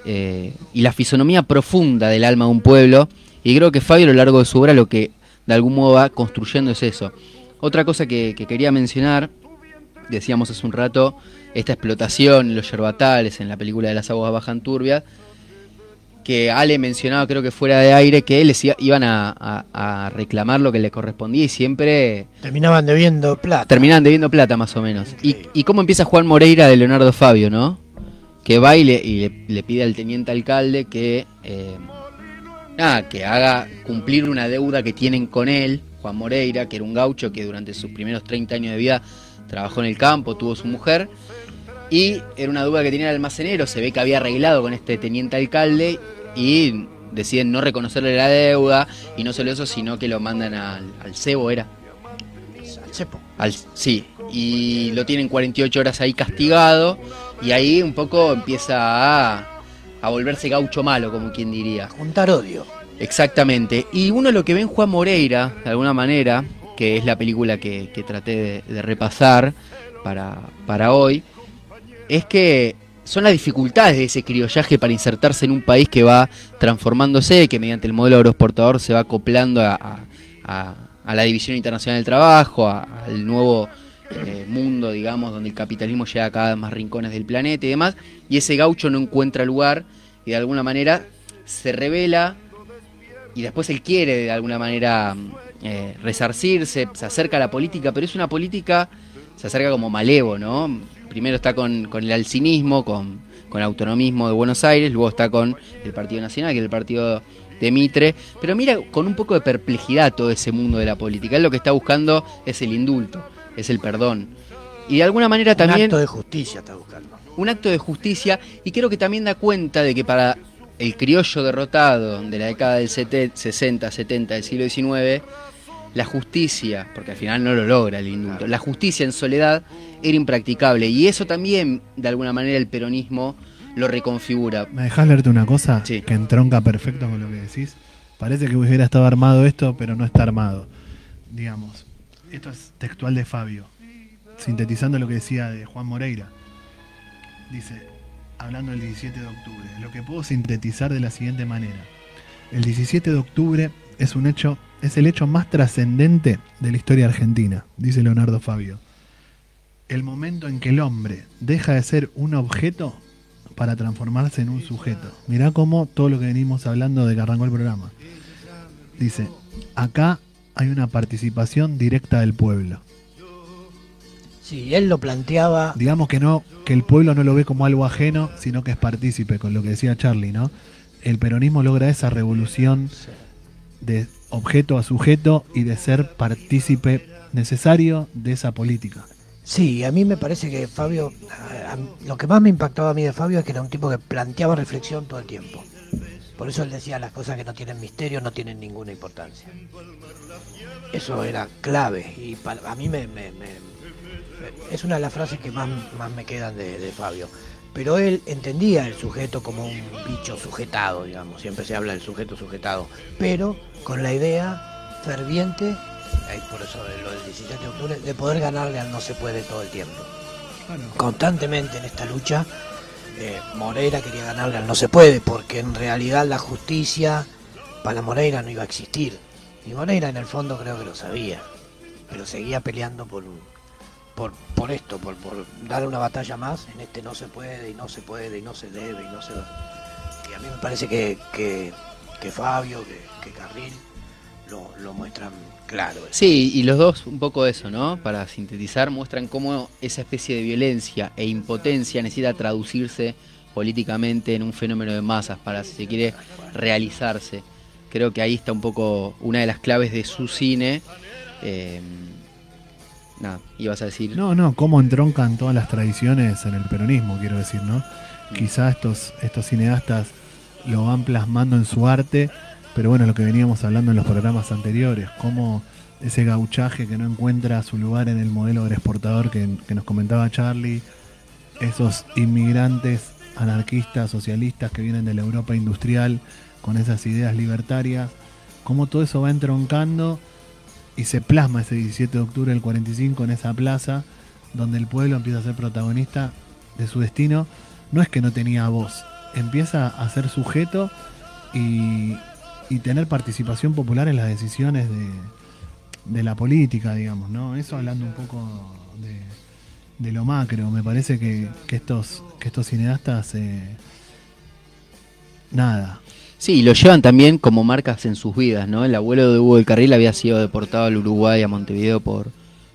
Speaker 4: eh, y la fisonomía profunda del alma de un pueblo. Y creo que Fabio a lo largo de su obra lo que de algún modo va construyendo es eso. Otra cosa que, que quería mencionar, decíamos hace un rato, esta explotación en los yerbatales, en la película de las aguas bajan turbias, que Ale mencionaba creo que fuera de aire, que les iba- iban a, a- a reclamar lo que le correspondía y siempre
Speaker 3: Terminaban debiendo plata.
Speaker 4: terminaban debiendo plata más o menos. Y, y cómo empieza Juan Moreira de Leonardo Fabio, ¿no? Que va y le, y le- le pide al teniente alcalde que, eh, nada, que haga cumplir una deuda que tienen con él, Juan Moreira, que era un gaucho que durante sus primeros 30 años de vida trabajó en el campo, tuvo su mujer, y era una deuda que tenía el almacenero, se ve que había arreglado con este teniente alcalde y deciden no reconocerle la deuda, y no solo eso, sino que lo mandan al, al cebo, era.
Speaker 3: Al cepo.
Speaker 4: Al- sí, y lo tienen 48 horas ahí castigado y ahí un poco empieza a, a volverse gaucho malo, como quien diría.
Speaker 3: Juntar odio.
Speaker 4: Exactamente. Y uno lo que ve en Juan Moreira, de alguna manera, que es la película que, que traté de, de repasar para, para hoy, es que son las dificultades de ese criollaje para insertarse en un país que va transformándose, que mediante el modelo agroexportador se va acoplando a, la División Internacional del Trabajo, al nuevo eh, mundo, digamos, donde el capitalismo llega a cada más rincones del planeta y demás, y ese gaucho no encuentra lugar y de alguna manera se revela y después él quiere de alguna manera eh, resarcirse, se acerca a la política, pero es una política, se acerca como malevo, ¿no? Primero está con, con el alcinismo, con, con el autonomismo de Buenos Aires, luego está con el Partido Nacional, que es el partido de Mitre, pero mira con un poco de perplejidad todo ese mundo de la política. Él lo que está buscando es el indulto, es el perdón. Y de alguna manera también
Speaker 3: Un acto de justicia está buscando.
Speaker 4: un acto de justicia y creo que también da cuenta de que para el criollo derrotado de la década del sete- 60, 70 del siglo XIX, la justicia, porque al final no lo logra el indulto, la justicia en soledad era impracticable y eso también de alguna manera el peronismo lo reconfigura.
Speaker 2: ¿Me dejás leerte una cosa
Speaker 4: Sí.
Speaker 2: que entronca perfecto con lo que decís? Parece que hubiera estado armado esto, pero no está armado. Digamos, esto es textual de Fabio, sintetizando lo que decía de Juan Moreira. Dice, hablando del 17 de octubre, lo que puedo sintetizar de la siguiente manera. El 17 de octubre es un hecho, es el hecho más trascendente de la historia argentina, dice Leonardo Fabio. El momento en que el hombre deja de ser un objeto para transformarse en un sujeto. Mirá cómo todo lo que venimos hablando de que arrancó el programa. Dice, acá hay una participación directa del pueblo.
Speaker 3: Sí, él lo planteaba.
Speaker 2: Digamos que no, que el pueblo no lo ve como algo ajeno, sino que es partícipe, con lo que decía Charlie, ¿no? El peronismo logra esa revolución de objeto a sujeto y de ser partícipe necesario de esa política.
Speaker 3: Sí, a mí me parece que Fabio, a- lo que más me impactaba a mí de Fabio es que era un tipo que planteaba reflexión todo el tiempo. Por eso él decía las cosas que no tienen misterio no tienen ninguna importancia. Eso era clave y para, a mí me, me- me- es una de las frases que más, más me quedan de, de Fabio. Pero él entendía el sujeto como un bicho sujetado, digamos, siempre se habla del sujeto sujetado, pero con la idea ferviente, eh, por eso lo del 17 de octubre, de poder ganarle al no se puede todo el tiempo. Constantemente en esta lucha, eh, Moreira quería ganarle al no se puede, porque en realidad la justicia para Moreira no iba a existir. Y Moreira en el fondo creo que lo sabía, pero seguía peleando por, por, por esto, por, por dar una batalla más en este no se puede y no se puede y no se debe y no se... Y a mí me parece que, que, que Fabio, que, que Carril lo, lo muestran claro.
Speaker 4: Sí, y los dos un poco eso, ¿no? Para sintetizar, muestran cómo esa especie de violencia e impotencia necesita traducirse políticamente en un fenómeno de masas para, si se quiere, realizarse. Creo que ahí está un poco una de las claves de su cine. Eh, nada, ibas a decir.
Speaker 2: No, no, cómo entroncan todas las tradiciones en el peronismo, quiero decir, ¿no? Quizá estos, estos cineastas lo van plasmando en su arte, pero bueno, lo que veníamos hablando en los programas anteriores, cómo ese gauchaje que no encuentra su lugar en el modelo del exportador que, que nos comentaba Charlie, esos inmigrantes anarquistas, socialistas que vienen de la Europa industrial con esas ideas libertarias, cómo todo eso va entroncando y se plasma ese 17 de octubre del 45 en esa plaza donde el pueblo empieza a ser protagonista de su destino. No es que no tenía voz, empieza a ser sujeto y, y tener participación popular en las decisiones de, de la política, digamos, ¿no? Eso hablando un poco de, de lo macro, me parece que, que estos, que estos cineastas, eh, nada,
Speaker 4: Sí, lo llevan también como marcas en sus vidas, ¿no? El abuelo de Hugo del Carril había sido deportado al Uruguay, a Montevideo, por,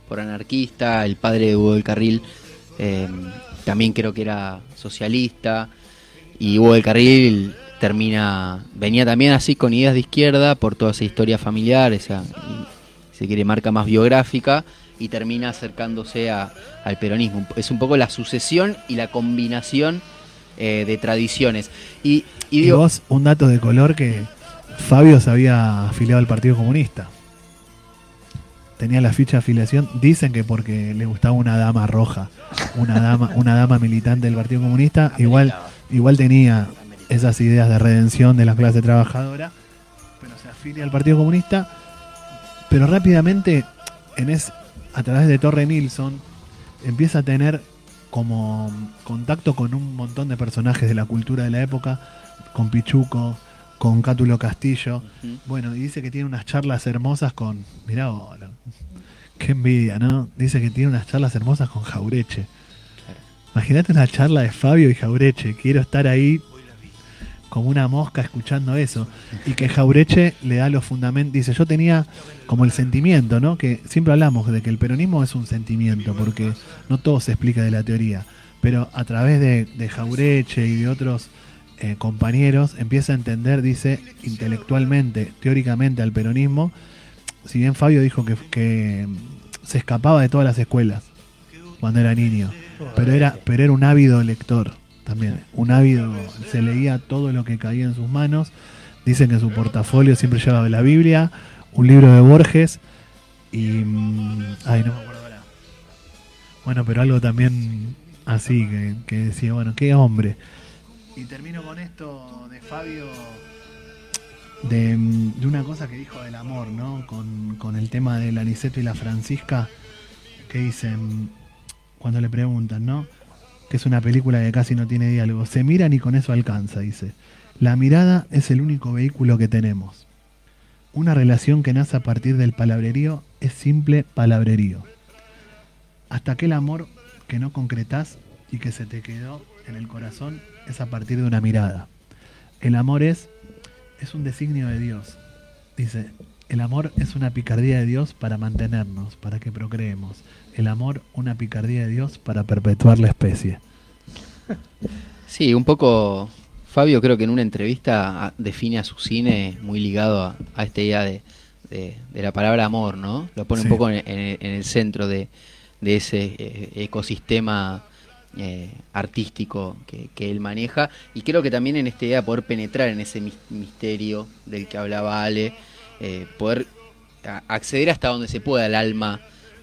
Speaker 4: por anarquista. El padre de Hugo del Carril eh, también creo que era socialista. Y Hugo del Carril termina, venía también así con ideas de izquierda por toda esa historia familiar, esa, se quiere, marca más biográfica, y termina acercándose a- al peronismo. Es un poco la sucesión y la combinación eh, de tradiciones. Y, y
Speaker 2: Y,
Speaker 4: digo,
Speaker 2: vos, un dato de color que Fabio se había afiliado al Partido Comunista. Tenía la ficha de afiliación, dicen que porque le gustaba una dama roja, una dama, una dama militante del Partido Comunista, igual, igual tenía esas ideas de redención de la clase trabajadora, pero se afilia al Partido Comunista, pero rápidamente en es, a través de Torre Nilsson empieza a tener como contacto con un montón de personajes de la cultura de la época, con Pichuco, con Cátulo Castillo. Bueno, y dice que tiene unas charlas hermosas con. Mirá, qué envidia, ¿no? Dice que tiene unas charlas hermosas con Jaureche. Imagínate una charla de Fabio y Jaureche. Quiero estar ahí como una mosca escuchando eso. Y que Jaureche le da los fundamentos. Dice, yo tenía como el sentimiento, ¿no? Que siempre hablamos de que el peronismo es un sentimiento, porque no todo se explica de la teoría. Pero a través de, Jaureche y de otros eh, compañeros empieza a entender, dice, intelectualmente, teóricamente al peronismo. Si bien Fabio dijo que, que se escapaba de todas las escuelas cuando era niño, pero era, pero era un ávido lector también, un ávido, se leía todo lo que caía en sus manos. Dicen que en su portafolio siempre llevaba la Biblia, un libro de Borges y... mm, Ay, no me acuerdo ahora. Bueno, pero algo también así, que, decía, bueno, qué hombre. Y termino con esto de Fabio, de, de una cosa que dijo del amor, ¿no? Con, con el tema del Aniceto y la Francisca, que dicen, cuando le preguntan, ¿no? Que es una película que casi no tiene diálogo. Se miran y con eso alcanza, dice. La mirada es el único vehículo que tenemos. Una relación que nace a partir del palabrerío es simple palabrerío. Hasta aquel amor que no concretás y que se te quedó en el corazón es a partir de una mirada. El amor es, es un designio de Dios. Dice, el amor es una picardía de Dios para mantenernos, para que procreemos. El amor, una picardía de Dios para perpetuar la especie.
Speaker 4: Sí, un poco. Fabio creo que en una entrevista define a su cine muy ligado a, a esta idea de, de- de la palabra amor, ¿no? Lo pone
Speaker 2: Sí.
Speaker 4: un poco en, en- en el centro de, de ese eh, ecosistema eh, artístico que, que él maneja. Y creo que también en esta idea de poder penetrar en ese mis- misterio del que hablaba Ale, eh, poder acceder hasta donde se pueda al alma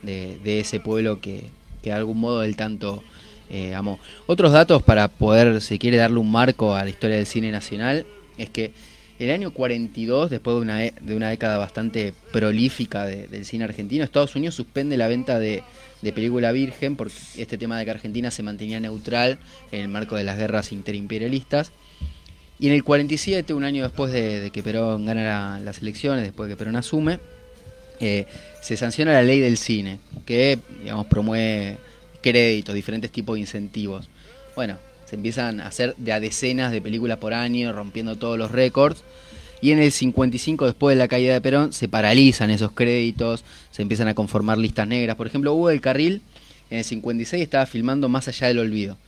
Speaker 4: de, ese pueblo que, que de algún modo él tanto eh, amó. Otros datos para poder, si quiere, darle un marco a la historia del cine nacional, es que el año 42, después de una, e- de una década bastante prolífica de- del cine argentino, Estados Unidos suspende la venta de, de película virgen porque este tema de que Argentina se mantenía neutral en el marco de las guerras interimperialistas. Y en el 47, un año después de, que Perón gana la- las elecciones, después de que Perón asume, eh, se sanciona la ley del cine, que digamos promueve créditos, diferentes tipos de incentivos. Bueno, se empiezan a hacer de a decenas de películas por año, rompiendo todos los récords. Y en el 55, después de la caída de Perón, se paralizan esos créditos, se empiezan a conformar listas negras. Por ejemplo, Hugo del Carril en el 56 estaba filmando Más allá del olvido,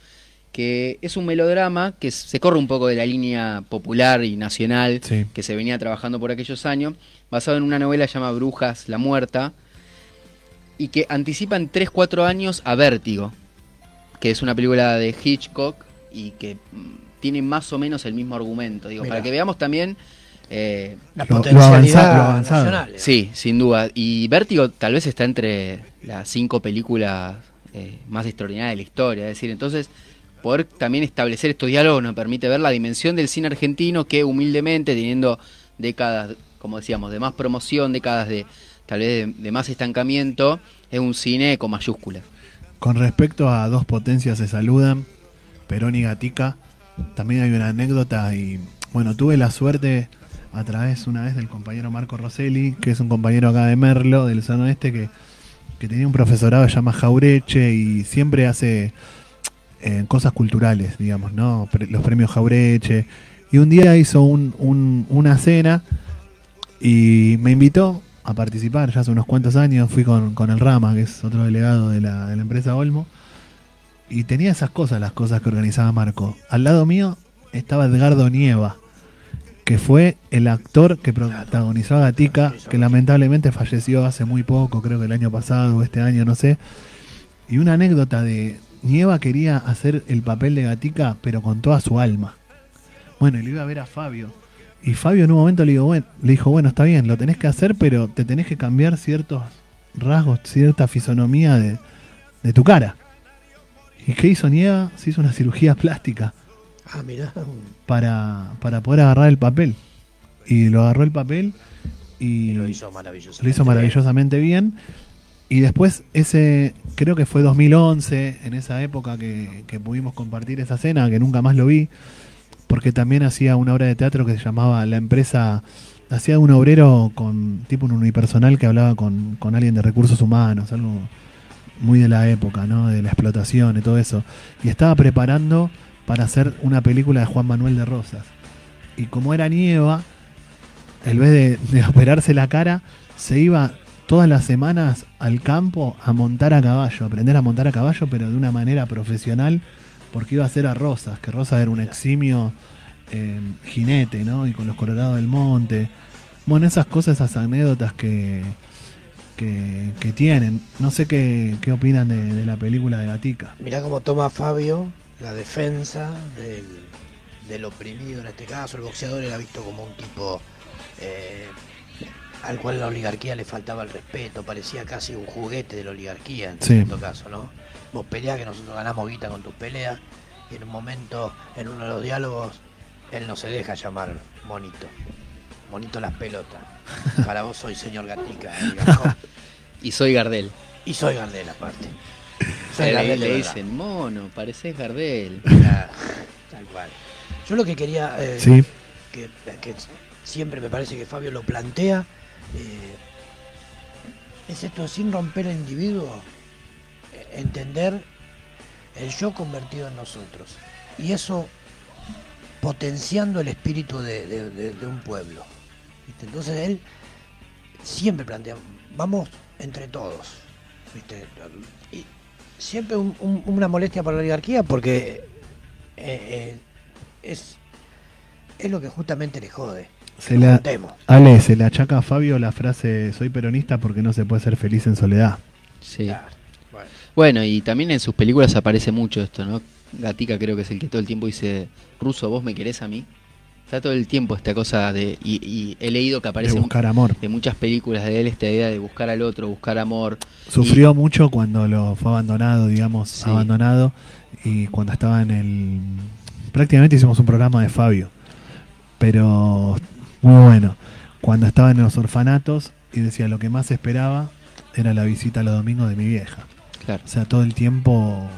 Speaker 4: que es un melodrama que se corre un poco de la línea popular y nacional
Speaker 2: Sí.
Speaker 4: que se venía trabajando por aquellos años, basado en una novela llamada Brujas, la Muerta, y que anticipa en 3-4 años a Vértigo, que es una película de Hitchcock y que mm, tiene más o menos el mismo argumento. Digo,
Speaker 3: Mirá.
Speaker 4: para que veamos también... eh,
Speaker 3: La
Speaker 2: Lo- lo
Speaker 3: potencialidad
Speaker 2: avanzado, lo avanzado.
Speaker 3: nacional.
Speaker 4: Sí, sin duda. Y Vértigo tal vez está entre las cinco películas eh, más extraordinarias de la historia. Es decir, entonces, poder también establecer estos diálogos nos permite ver la dimensión del cine argentino que humildemente, teniendo décadas, como decíamos, de más promoción, décadas de tal vez de, más estancamiento, es un cine con mayúsculas.
Speaker 2: Con respecto a dos potencias se saludan, Perón y Gatica, también hay una anécdota y bueno, tuve la suerte a través una vez del compañero Marco Rosselli, que es un compañero acá de Merlo, del Zona Oeste, que, que tenía un profesorado que se llama Jaureche y siempre hace eh, cosas culturales, digamos, ¿no? Los premios Jaureche. Y un día hizo un- un- una cena y me invitó a participar, ya hace unos cuantos años, fui con, con el Rama, que es otro delegado de la, de la empresa Olmo, y tenía esas cosas, las cosas que organizaba Marco. Al lado mío estaba Edgardo Nieva, que fue el actor que protagonizó a Gatica, que lamentablemente falleció hace muy poco, creo que el año pasado o este año, no sé. Y una anécdota de Nieva quería hacer el papel de Gatica, pero con toda su alma. Bueno, y le iba a ver a Fabio. Y Fabio en un momento le, digo, bueno, le dijo, bueno, está bien, lo tenés que hacer, pero te tenés que cambiar ciertos rasgos, cierta fisonomía de, de tu cara. ¿Y qué hizo Nieva? Se hizo una cirugía plástica
Speaker 3: Ah, mirá.
Speaker 2: para, para poder agarrar el papel. Y lo agarró el papel y,
Speaker 3: Y lo hizo maravillosamente.
Speaker 2: lo hizo maravillosamente bien. Y después, ese, creo que fue 2011, en esa época que, que pudimos compartir esa cena, que nunca más lo vi. Porque también hacía una obra de teatro que se llamaba La empresa, hacía un obrero con tipo un unipersonal que hablaba con, con alguien de recursos humanos, algo muy de la época, ¿no? De la explotación y todo eso. Y estaba preparando para hacer una película de Juan Manuel de Rosas. Y como era nieva, en vez de, de operarse la cara, se iba todas las semanas al campo a montar a caballo, aprender a montar a caballo, pero de una manera profesional, porque iba a ser a Rosas, que Rosas era un eximio eh, jinete, ¿no? Y con los colorados del monte. Bueno, esas cosas, esas anécdotas que, que, que tienen. No sé qué, qué opinan de, de la película de Gatica.
Speaker 3: Mirá cómo toma Fabio la defensa del, del oprimido en este caso. El boxeador era visto como un tipo eh, al cual la oligarquía le faltaba el respeto, parecía casi un juguete de la oligarquía en
Speaker 2: Sí.
Speaker 3: cierto caso, ¿no? Vos peleás que nosotros ganamos guita con tus peleas y en un momento, en uno de los diálogos, él no se deja llamar monito. Monito las pelotas. Para vos soy señor Gatica. eh.
Speaker 4: Y soy Gardel.
Speaker 3: Y soy Gardel aparte. Soy
Speaker 4: Le,
Speaker 3: Gardel de
Speaker 4: le dicen, mono, pareces Gardel.
Speaker 3: Ah, Tal cual. Yo lo que quería, eh,
Speaker 2: Sí.
Speaker 3: que, que siempre me parece que Fabio lo plantea, eh, es esto, sin romper el individuo, eh, entender el yo convertido en nosotros. Y eso potenciando el espíritu de, un pueblo. Entonces él siempre plantea, vamos entre todos. Y siempre un- un- una molestia para la oligarquía porque eh, es, es lo que justamente le jode.
Speaker 2: Se la,
Speaker 3: juntemos.
Speaker 2: Ale, se le achaca a Fabio la frase soy peronista porque no se puede ser feliz en soledad.
Speaker 4: Sí.
Speaker 3: Claro, bueno.
Speaker 4: Bueno, y también en sus películas aparece mucho esto, ¿no? Gatica creo que es el que todo el tiempo dice, Ruso, vos me querés a mí. Está todo el tiempo esta cosa de... Y, y he leído que aparece
Speaker 2: de buscar amor.
Speaker 4: de muchas películas de él esta idea de buscar al otro, buscar amor.
Speaker 2: Sufrió mucho cuando lo fue abandonado, digamos,
Speaker 4: Sí.
Speaker 2: abandonado. Y cuando estaba en el... Prácticamente hicimos un programa de Fabio. Pero muy bueno. Cuando estaba en los orfanatos y decía lo que más esperaba era la visita los domingos de mi vieja.
Speaker 4: Claro.
Speaker 2: O sea, todo el tiempo...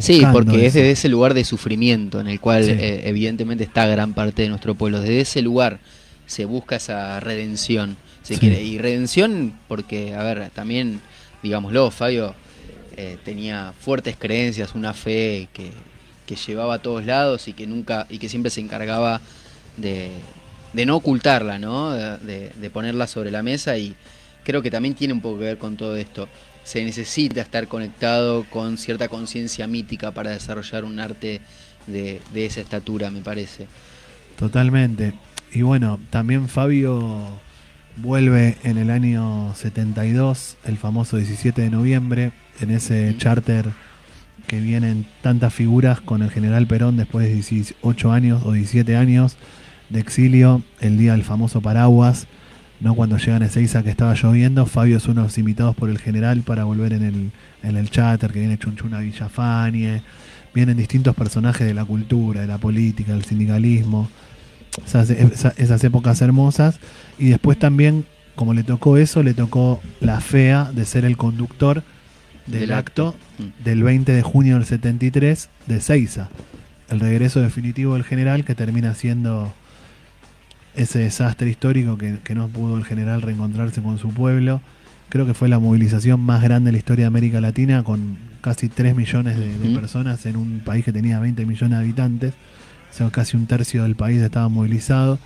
Speaker 4: Sí, porque es desde ese lugar de sufrimiento en el cual
Speaker 2: Sí.
Speaker 4: eh, evidentemente está gran parte de nuestro pueblo. Desde ese lugar se busca esa redención, se
Speaker 2: Sí.
Speaker 4: quiere. Y redención porque, a ver, también, digámoslo, Fabio eh, tenía fuertes creencias, una fe que, que llevaba a todos lados y que nunca y que siempre se encargaba de, de no ocultarla, ¿no? De, ponerla sobre la mesa y creo que también tiene un poco que ver con todo esto. Se necesita estar conectado con cierta conciencia mítica para desarrollar un arte de, de esa estatura, me parece.
Speaker 2: Totalmente. Y bueno, también Fabio vuelve en el año 72, el famoso 17 de noviembre, en ese
Speaker 4: Ujú.
Speaker 2: charter que vienen tantas figuras con el general Perón después de 18 años o 17 años de exilio, el día del famoso paraguas, no cuando llegan a Ezeiza que estaba lloviendo, Fabio es uno de los invitados por el general para volver en el, en el charter, que viene Chunchuna Villafañe, vienen distintos personajes de la cultura, de la política, del sindicalismo, esas, esa- esas épocas hermosas, y después también, como le tocó eso, le tocó la fea de ser el conductor del,
Speaker 4: Del
Speaker 2: acto,
Speaker 4: acto. Mm.
Speaker 2: del 20 de junio del 73 de Seiza, el regreso definitivo del general que termina siendo ese desastre histórico que, que no pudo el general reencontrarse con su pueblo. Creo que fue la movilización más grande de la historia de América Latina, con casi 3 millones de, de personas en un país que tenía 20 millones de habitantes. O sea, casi un tercio del país estaba movilizado.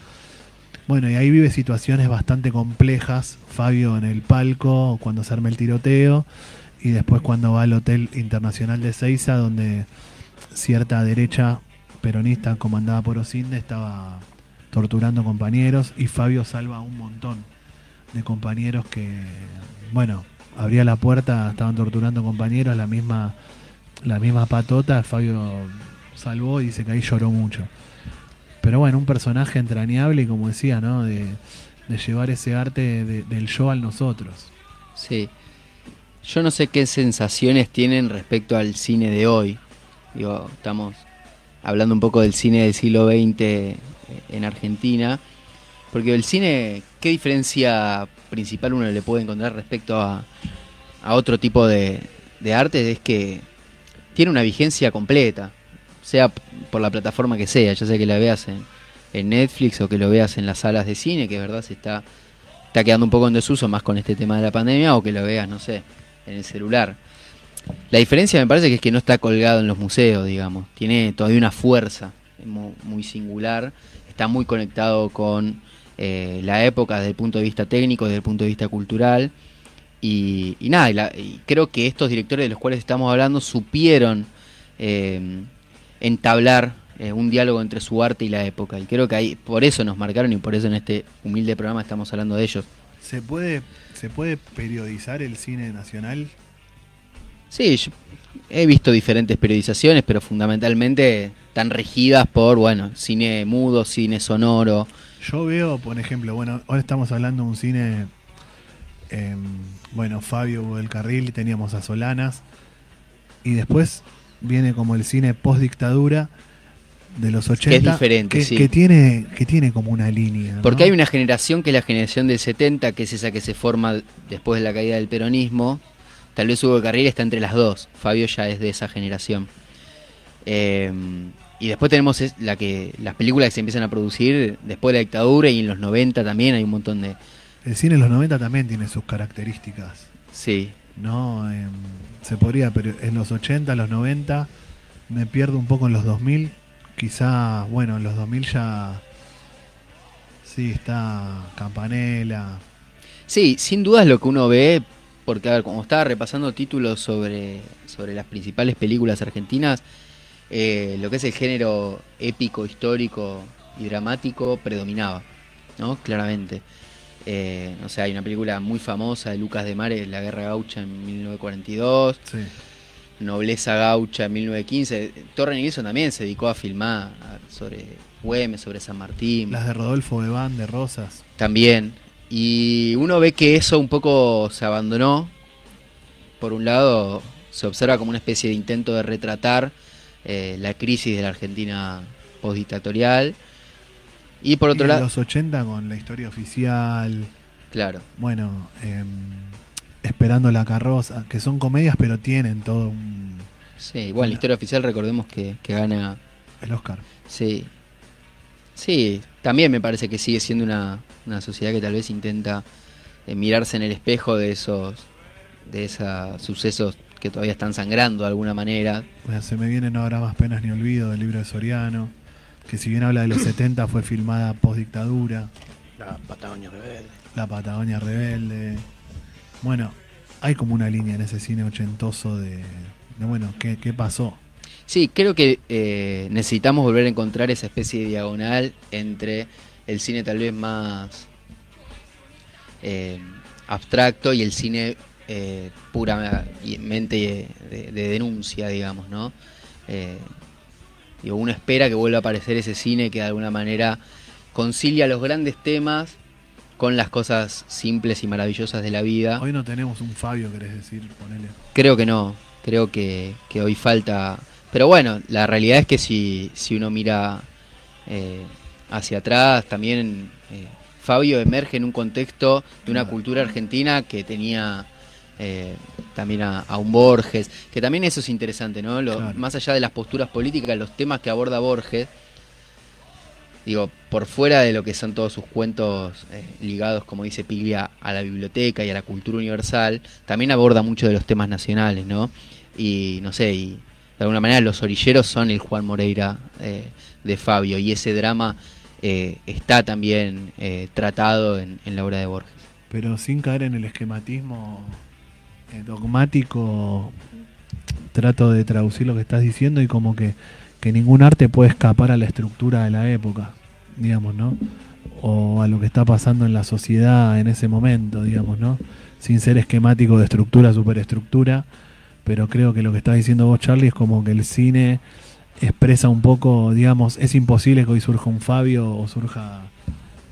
Speaker 2: Bueno, y ahí vive situaciones bastante complejas. Fabio en el palco, cuando se arma el tiroteo, y después cuando va al Hotel Internacional de Seiza, donde cierta derecha peronista comandada por Osinde estaba torturando compañeros y Fabio salva a un montón de compañeros que, bueno, abría la puerta, estaban torturando compañeros, la misma, la misma patota, Fabio salvó y dice que ahí lloró mucho. Pero bueno, un personaje entrañable y como decía, ¿no? De, llevar ese arte de- del yo al nosotros.
Speaker 4: Sí. Yo no sé qué sensaciones tienen respecto al cine de hoy. Digo, estamos hablando un poco del cine del siglo XX en Argentina. Porque el cine, ¿qué diferencia principal uno le puede encontrar respecto a, a otro tipo de, de arte? Es que tiene una vigencia completa. sea por la plataforma que sea, ya sea que la veas en, en Netflix o que lo veas en las salas de cine, que de verdad se está, está quedando un poco en desuso más con este tema de la pandemia, o que lo veas, no sé, en el celular. La diferencia me parece que es que no está colgado en los museos, digamos. Tiene todavía una fuerza mu- muy singular. Está muy conectado con eh, la época desde el punto de vista técnico, desde el punto de vista cultural. Y, y nada, y la- y creo que estos directores de los cuales estamos hablando supieron eh, entablar eh, un diálogo entre su arte y la época. Y creo que ahí, por eso nos marcaron y por eso en este humilde programa estamos hablando de ellos.
Speaker 2: ¿Se puede, ¿Se puede periodizar el cine nacional?
Speaker 4: Sí, yo he visto diferentes periodizaciones, pero fundamentalmente están regidas por, bueno, cine mudo, cine sonoro.
Speaker 2: Yo veo, por ejemplo, bueno, ahora estamos hablando de un cine, em, bueno, Fabio del Carril, teníamos a Solanas, y después viene como el cine post dictadura de los 80,
Speaker 4: diferente,
Speaker 2: que,
Speaker 4: sí.
Speaker 2: que tiene, que tiene como una línea. ¿no?
Speaker 4: Porque hay una generación que es la generación del 70, que es esa que se forma después de la caída del peronismo. Tal vez Hugo Carril está entre las dos. Fabio ya es de esa generación. Eh, y después tenemos la que las películas que se empiezan a producir después de la dictadura y en los 90 también hay un montón de...
Speaker 2: El cine en los 90 también tiene sus características.
Speaker 4: Sí,
Speaker 2: No, Em, se podría, pero en los 80, los 90, me pierdo un poco en los 2000. Quizá, bueno, en los 2000 ya. Sí, está Campanella.
Speaker 4: Sí, sin duda es lo que uno ve, porque a ver, como estaba repasando títulos sobre, sobre las principales películas argentinas, eh, lo que es el género épico, histórico y dramático predominaba, ¿no? Claramente. Eh, o sea, hay una película muy famosa de Lucas de Mare, La Guerra Gaucha en 1942,
Speaker 2: Sí.
Speaker 4: Nobleza Gaucha en 1915. Torre Nilsson también se dedicó a filmar sobre Güemes, sobre San Martín.
Speaker 2: Las de Rodolfo Bebán, de Rosas.
Speaker 4: También. Y uno ve que eso un poco se abandonó. Por un lado, se observa como una especie de intento de retratar eh, la crisis de la Argentina postdictatorial. Y por otro lado,
Speaker 2: los 80 con la historia oficial.
Speaker 4: claro,
Speaker 2: Bueno, em, Esperando la carroza. Que son comedias, pero tienen todo un.
Speaker 4: sí, igual la historia oficial recordemos que, que gana,
Speaker 2: El Oscar.
Speaker 4: sí. Sí, también me parece que sigue siendo una, una sociedad que tal vez intenta eh, mirarse en el espejo de esos, de esos sucesos que todavía están sangrando de alguna manera,
Speaker 2: Bueno, se me viene No habrá más penas ni olvido del libro de Soriano. Que si bien habla de los 70, fue filmada post dictadura.
Speaker 3: La Patagonia Rebelde.
Speaker 2: La Patagonia Rebelde. Bueno, hay como una línea en ese cine ochentoso de, de, bueno, ¿qué, qué pasó?
Speaker 4: Sí, creo que eh, necesitamos volver a encontrar esa especie de diagonal entre el cine tal vez más eh, abstracto y el cine eh, puramente de, de denuncia, digamos, ¿no? Eh, digo, uno espera que vuelva a aparecer ese cine que de alguna manera concilia los grandes temas con las cosas simples y maravillosas de la vida.
Speaker 2: Hoy no tenemos un Fabio, querés decir, ponele.
Speaker 4: Creo que no, creo que, que hoy falta... Pero bueno, la realidad es que si, si uno mira eh, hacia atrás, también eh, Fabio emerge en un contexto de una cultura argentina que tenía eh, también a, a un Borges, que también eso es interesante, ¿no? Lo-
Speaker 2: Claro.
Speaker 4: Más allá de las posturas políticas, los temas que aborda Borges, digo, por fuera de lo que son todos sus cuentos eh, ligados, como dice Piglia, a la biblioteca y a la cultura universal, también aborda mucho de los temas nacionales, ¿no? Y no sé, y de alguna manera los orilleros son el Juan Moreira eh, de Fabio, y ese drama eh, está también tratado en, en la obra de Borges.
Speaker 2: Pero sin caer en el esquematismo dogmático, trato de traducir lo que estás diciendo y como que, que ningún arte puede escapar a la estructura de la época, digamos, ¿no? O a lo que está pasando en la sociedad en ese momento, digamos, ¿no? Sin ser esquemático de estructura, superestructura, pero creo que lo que estás diciendo vos, Charlie, es como que el cine expresa un poco, digamos, es imposible que hoy surja un Fabio o surja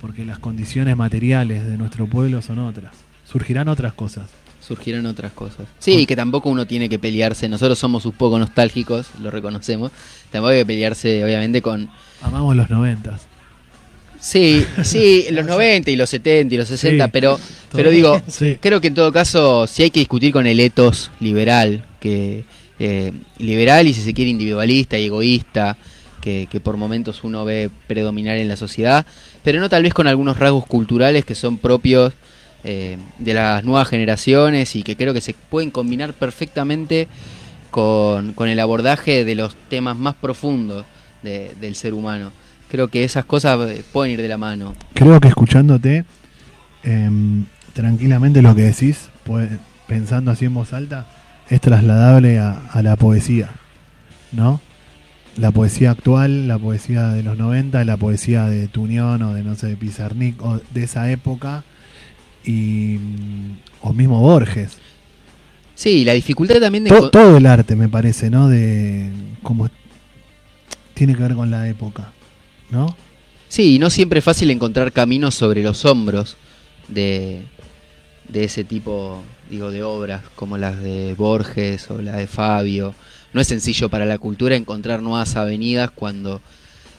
Speaker 2: porque las condiciones materiales de nuestro pueblo son otras. Surgirán otras cosas.
Speaker 4: Surgieron otras cosas. Sí, que tampoco uno tiene que pelearse. Nosotros somos un poco nostálgicos, lo reconocemos. Tampoco hay que pelearse, obviamente, con.
Speaker 2: Amamos los noventas.
Speaker 4: Sí, sí, los 90 y los 70 y los 60,
Speaker 2: Sí,
Speaker 4: pero, pero digo,
Speaker 2: Sí.
Speaker 4: creo que en todo caso, sí hay que discutir con el etos liberal que, eh, liberal y si se quiere individualista y egoísta que, que por momentos uno ve predominar en la sociedad, pero no tal vez con algunos rasgos culturales que son propios eh, de las nuevas generaciones y que creo que se pueden combinar perfectamente con, con el abordaje de los temas más profundos de- del ser humano. Creo que esas cosas eh, pueden ir de la mano.
Speaker 2: Creo que escuchándote em, tranquilamente lo que decís, pues, pensando así en voz alta, es trasladable a, a la poesía, ¿no? La poesía actual, la poesía de los 90, la poesía de Tunión o de, no sé, de Pizarnik o de esa época, y, o mismo Borges.
Speaker 4: Sí, la dificultad también de...
Speaker 2: To- todo el arte, me parece, ¿no? De cómo tiene que ver con la época, ¿no?
Speaker 4: Sí, y no siempre es fácil encontrar caminos sobre los hombros de, de ese tipo, digo, de obras, como las de Borges o la de Fabio. No es sencillo para la cultura encontrar nuevas avenidas cuando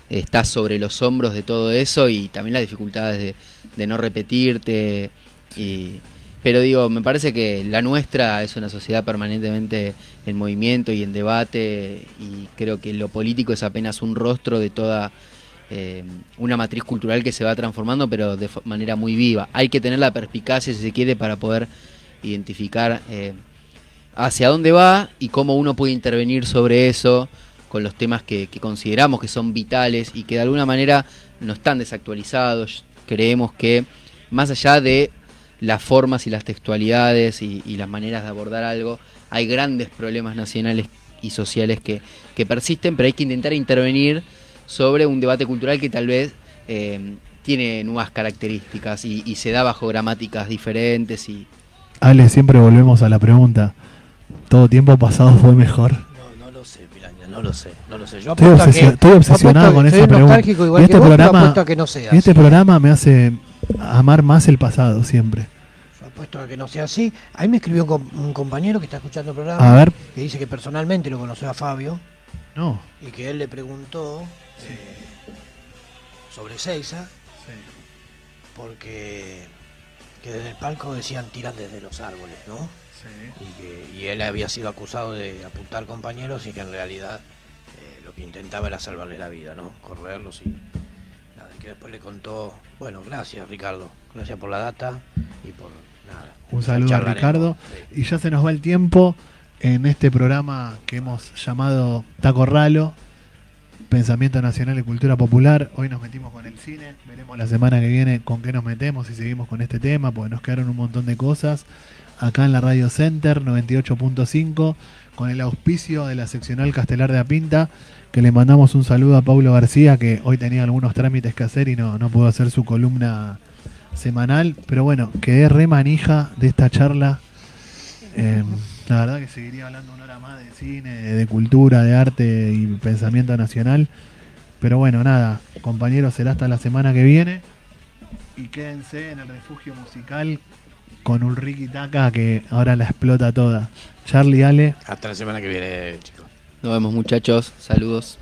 Speaker 4: estás sobre los hombros de todo eso y también las dificultades de, de no repetirte. Y, pero digo, me parece que la nuestra es una sociedad permanentemente en movimiento y en debate y creo que lo político es apenas un rostro de toda eh, una matriz cultural que se va transformando, pero de manera muy viva. Hay que tener la perspicacia, si se quiere, para poder identificar eh, hacia dónde va y cómo uno puede intervenir sobre eso con los temas que, que consideramos que son vitales y que de alguna manera no están desactualizados. Creemos que más allá de las formas y las textualidades y, y las maneras de abordar algo, hay grandes problemas nacionales y sociales que, que persisten, pero hay que intentar intervenir sobre un debate cultural que tal vez eh, tiene nuevas características y, y se da bajo gramáticas diferentes y
Speaker 2: Ale, siempre volvemos a la pregunta. ¿Todo tiempo pasado fue mejor?
Speaker 3: No, no lo sé, Piraña, no lo sé, no lo sé. Yo
Speaker 2: Estoy,
Speaker 3: que-
Speaker 2: estoy obsesionado con esa pregunta.
Speaker 3: nostálgico igual
Speaker 2: Y
Speaker 3: que
Speaker 2: este
Speaker 3: vos, pero
Speaker 2: programa,
Speaker 3: apuesto a que no sea
Speaker 2: y este programa me hace amar más el pasado siempre.
Speaker 3: Yo apuesto a que no sea así. Ahí me escribió un, un compañero que está escuchando el programa.
Speaker 2: A ver.
Speaker 3: Que dice que personalmente lo conoció a Fabio.
Speaker 2: No.
Speaker 3: Y que él le preguntó eh, sobre Seiza. Porque que desde el palco decían tiran desde los árboles, ¿no? Y, que, y él había sido acusado de apuntar compañeros y que en realidad eh, lo que intentaba era salvarle la vida, ¿no? Correrlos y que después le contó, bueno, gracias Ricardo, gracias por la data y por nada.
Speaker 2: Un saludo a. Ricardo. Y ya se nos va el tiempo en este programa que hemos llamado Taco Ralo, Pensamiento Nacional y Cultura Popular. Hoy nos metimos con el cine. Veremos la semana que viene con qué nos metemos y seguimos con este tema, porque nos quedaron un montón de cosas. Acá en la Radio Center 98.5, con el auspicio de la seccional Castelar de Apinta, que le mandamos un saludo a Paulo García, que hoy tenía algunos trámites que hacer y no, no pudo hacer su columna semanal. Pero bueno, quedé re manija de esta charla. Eh, la verdad que seguiría hablando una hora más de cine, de cultura, de arte y pensamiento nacional. Pero bueno, nada, compañeros, será hasta la semana que viene. Y quédense en el refugio musical con Ulriki Taka que ahora la explota toda. Charlie Ale.
Speaker 3: Hasta la semana que viene.
Speaker 4: Nos vemos muchachos, saludos.